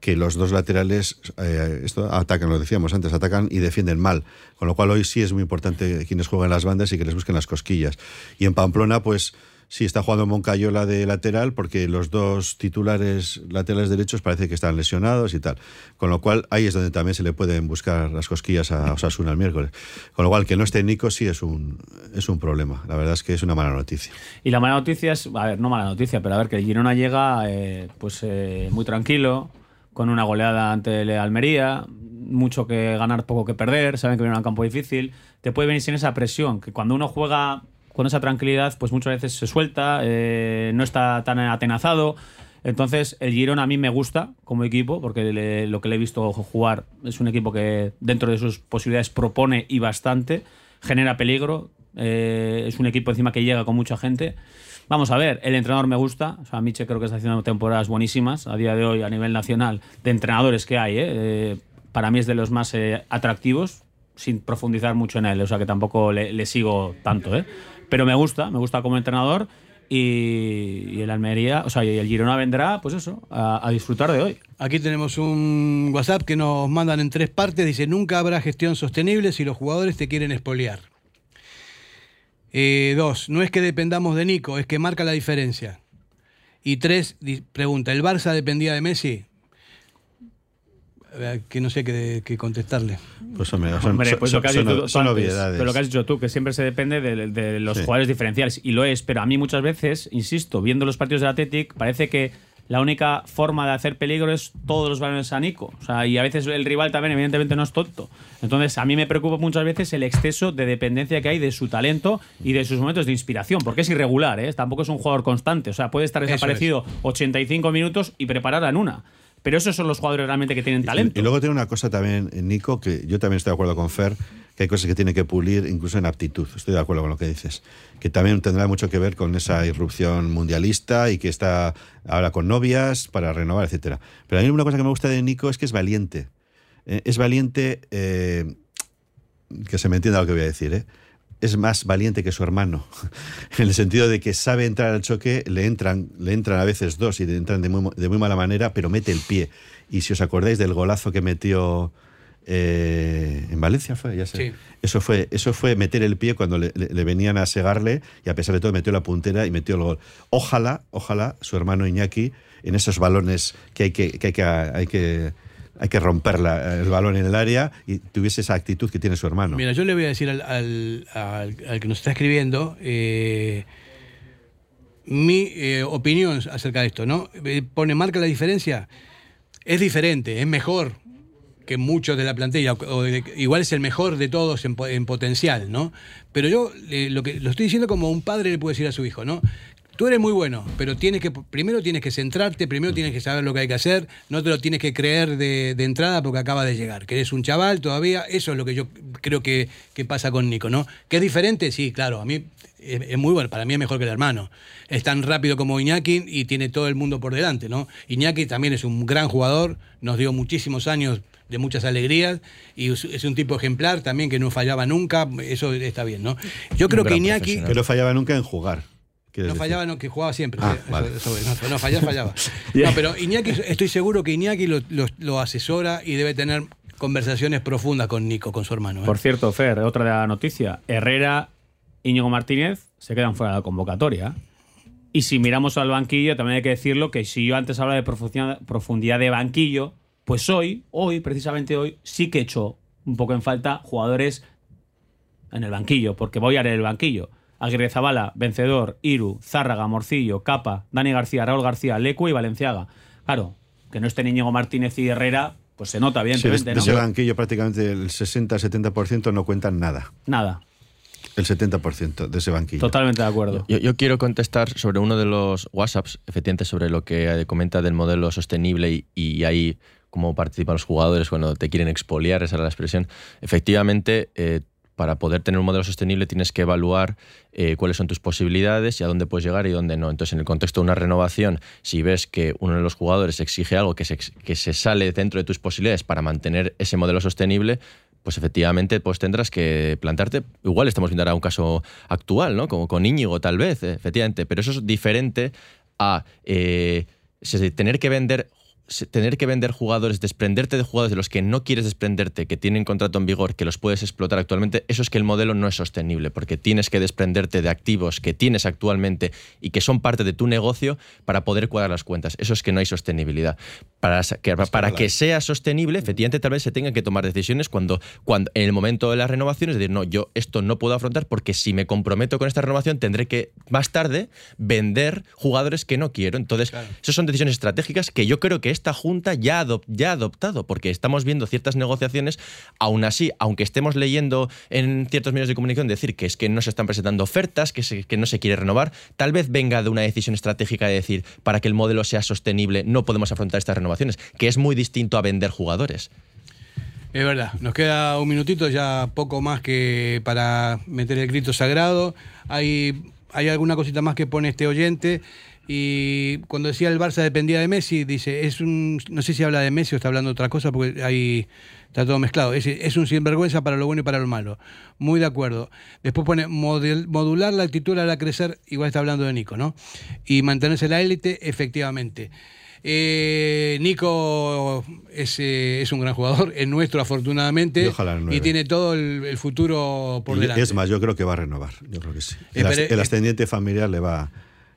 que los dos laterales eh, esto atacan, lo decíamos antes, atacan y defienden mal. Con lo cual hoy sí es muy importante quienes juegan las bandas y que les busquen las cosquillas. Y en Pamplona, pues sí está jugando Moncayola de lateral porque los dos titulares laterales derechos parece que están lesionados y tal. Con lo cual ahí es donde también se le pueden buscar las cosquillas a Osasuna el miércoles. Con lo cual que no esté Nico sí es un, es un problema. La verdad es que es una mala noticia. Y la mala noticia es, a ver, no mala noticia, pero a ver, que Girona llega eh, pues eh, muy tranquilo, con una goleada ante el Almería. mucho que ganar, poco que perder, saben que viene a un campo difícil, te puede venir sin esa presión, que cuando uno juega con esa tranquilidad, pues muchas veces se suelta, eh, no está tan atenazado. Entonces, el Girona a mí me gusta como equipo, porque le- lo que le he visto jugar es un equipo que dentro de sus posibilidades propone y bastante, genera peligro, eh, es un equipo encima que llega con mucha gente. Vamos a ver, el entrenador me gusta, o sea, Miche creo que está haciendo temporadas buenísimas a día de hoy a nivel nacional de entrenadores que hay, ¿eh? Eh, para mí es de los más eh, atractivos, sin profundizar mucho en él, o sea que tampoco le, le sigo tanto, ¿eh? pero me gusta, me gusta como entrenador y, y el Almería, o sea, y el Girona vendrá, pues eso, a, a disfrutar de hoy. Aquí tenemos un WhatsApp que nos mandan en tres partes. Dice, nunca habrá gestión sostenible si los jugadores te quieren expoliar. Eh, dos, no es que dependamos de Nico, es que marca la diferencia. Y tres, pregunta, ¿el Barça dependía de Messi? Que no sé qué, qué contestarle. Pues hombre, son, Hombre, son- pues lo que has son- dicho tú son antes, obviedades. Pero lo que has dicho tú, que siempre se depende de, de los Sí. jugadores diferenciales. Y lo es, pero a mí muchas veces, insisto, viendo los partidos del Athletic, parece que la única forma de hacer peligro es todos los balones a Nico. O sea, y a veces el rival también, evidentemente, no es tonto. Entonces, a mí me preocupa muchas veces el exceso de dependencia que hay de su talento y de sus momentos de inspiración, porque es irregular, ¿eh? Tampoco es un jugador constante. O sea, puede estar desaparecido 85 minutos y prepararla en una. Pero esos son los jugadores realmente que tienen talento. Y, y luego tiene una cosa también, eh, Nico, que yo también estoy de acuerdo con Fer, hay cosas que tiene que pulir incluso en aptitud. Estoy de acuerdo con lo que dices. Que también tendrá mucho que ver con esa irrupción mundialista y que está ahora con novias para renovar, etcétera. Pero a mí una cosa que me gusta de Nico es que es valiente. Eh, es valiente, eh, que se me entienda lo que voy a decir, ¿eh? es más valiente que su hermano, (laughs) en el sentido de que sabe entrar al choque, le entran, le entran a veces dos y le entran de muy, de muy mala manera, pero mete el pie. Y si os acordáis del golazo que metió eh, en Valencia, fue, ya sé. Sí. Eso fue, eso fue meter el pie cuando le, le- le venían a segarle y a pesar de todo metió la puntera y metió el gol. Ojalá, ojalá su hermano Iñaki en esos balones que hay que, que hay que, hay que hay que romper la- el balón en el área y tuviese esa actitud que tiene su hermano. Mira, yo le voy a decir al, al- al- al que nos está escribiendo eh, mi eh, opinión acerca de esto, ¿no? Pone, marca la diferencia. Es diferente, es mejor que muchos de la plantilla, o igual es el mejor de todos en, po- en potencial, ¿no? Pero yo lo, que, lo estoy diciendo como un padre le puede decir a su hijo, ¿no? Tú eres muy bueno, pero tienes que, primero tienes que centrarte, primero tienes que saber lo que hay que hacer, no te lo tienes que creer de, de entrada porque acaba de llegar, que eres un chaval todavía, eso es lo que yo creo que, que pasa con Nico, ¿no? ¿Que es diferente? Sí, claro, a mí es muy bueno, para mí es mejor que el hermano. Es tan rápido como Iñaki y tiene todo el mundo por delante, ¿no? Iñaki también es un gran jugador, nos dio muchísimos años de muchas alegrías y es- un tipo ejemplar también que no fallaba nunca, eso está bien, ¿no? Yo creo que Iñaki... Que no fallaba nunca en jugar. No fallaba, no, que jugaba siempre. Ah, sí, eso- vale. eso es, no, no, fallar, (laughs) fallaba. No, pero Iñaki, estoy seguro que Iñaki lo, lo- lo asesora y debe tener conversaciones profundas con Nico, con su hermano. ¿eh? Por cierto, Fer, otra de la noticia. Herrera, Íñigo Martínez se quedan fuera de la convocatoria. Y si miramos al banquillo, también hay que decirlo que si yo antes hablaba de profundidad, profundidad de banquillo, pues hoy, hoy, precisamente hoy, sí que he hecho un poco en falta jugadores en el banquillo, porque voy a leer el banquillo. Aguirre Zabala, Vencedor, Iru, Zárraga, Morcillo, Capa, Dani García, Raúl García, Lecu y Valenciaga. Claro, que no estén Íñigo Martínez y Herrera, pues se nota, Sí, de, evidentemente, de ¿no? ese banquillo prácticamente el 60-70% no cuentan nada. Nada. El 70% de ese banquillo. Totalmente de acuerdo. Yo, yo quiero contestar sobre uno de los WhatsApps, efectivamente, sobre lo que eh, comenta del modelo sostenible y, y ahí cómo participan los jugadores cuando te quieren expoliar, esa era la expresión. Efectivamente, eh, para poder tener un modelo sostenible tienes que evaluar eh, cuáles son tus posibilidades y a dónde puedes llegar y dónde no. Entonces, en el contexto de una renovación, si ves que uno de los jugadores exige algo que se, que se sale dentro de tus posibilidades para mantener ese modelo sostenible, pues efectivamente pues tendrás que plantarte. Igual estamos viendo ahora un caso actual, ¿no? Como con Íñigo, tal vez, eh, efectivamente. Pero eso es diferente a tener que vender tener que vender jugadores, desprenderte de jugadores de los que no quieres desprenderte, que tienen contrato en vigor, que los puedes explotar actualmente, eso es que el modelo no es sostenible, porque tienes que desprenderte de activos que tienes actualmente y que son parte de tu negocio para poder cuadrar las cuentas. Eso es que no hay sostenibilidad. Para, que, para que sea sostenible, efectivamente, tal vez se tengan que tomar decisiones cuando, cuando en el momento de la renovación, es decir, no, yo esto no puedo afrontar porque si me comprometo con esta renovación tendré que más tarde vender jugadores que no quiero. Entonces, esas son decisiones estratégicas que yo creo que esta Junta ya, ya ha adoptado, porque estamos viendo ciertas negociaciones, aún así, aunque estemos leyendo en ciertos medios de comunicación decir que es que no se están presentando ofertas, que, se- que no se quiere renovar, tal vez venga de una decisión estratégica de decir, para que el modelo sea sostenible, no podemos afrontar estas renovaciones, que es muy distinto a vender jugadores. Es verdad, nos queda un minutito, ya poco más que para meter el grito sagrado. Hay, hay alguna cosita más que pone este oyente. Y cuando decía el Barça dependía de Messi, dice, es un, no sé si habla de Messi o está hablando de otra cosa, porque ahí está todo mezclado. Es, es un sinvergüenza para lo bueno y para lo malo. Muy de acuerdo. Después pone model- modular la actitud hará crecer, igual está hablando de Nico, ¿no? Y mantenerse en la élite, efectivamente. Eh, Nico es, eh, es un gran jugador, es nuestro afortunadamente, Y ojalá tiene todo el, el futuro por Y delante. es más, yo creo que va a renovar. Yo creo que sí. Eh, El, pero- el ascendiente familiar le va,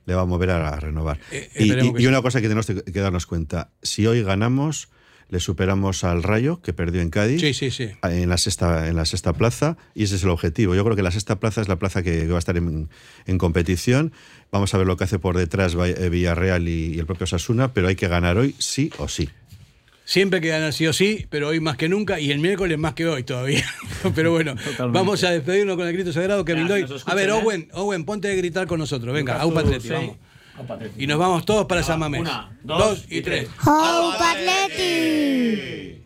le va a mover a, a renovar. Eh, y, esperemos y- una cosa que tenemos que que darnos cuenta: si hoy ganamos, le superamos al Rayo, que perdió en Cádiz. Sí, sí, sí. En la, sexta, en la sexta plaza, y ese es el objetivo. Yo creo que la sexta plaza es la plaza que va a estar en, en competición. Vamos a ver lo que hace por detrás eh, Villarreal y, y el propio Sasuna, pero hay que ganar hoy sí o sí. Siempre que ganar sí o sí, pero hoy más que nunca y el miércoles más que hoy todavía. (laughs) pero bueno, vamos a despedirnos con el grito sagrado que nos A ver, ¿eh? Owen, Owen, ponte a gritar con nosotros. Venga, Newcastle, Aupa Atleti, sí. vamos. Aupa Atleti. Y nos vamos todos para San Mamés. Una, dos, dos y tres. ¡Aupa Atleti!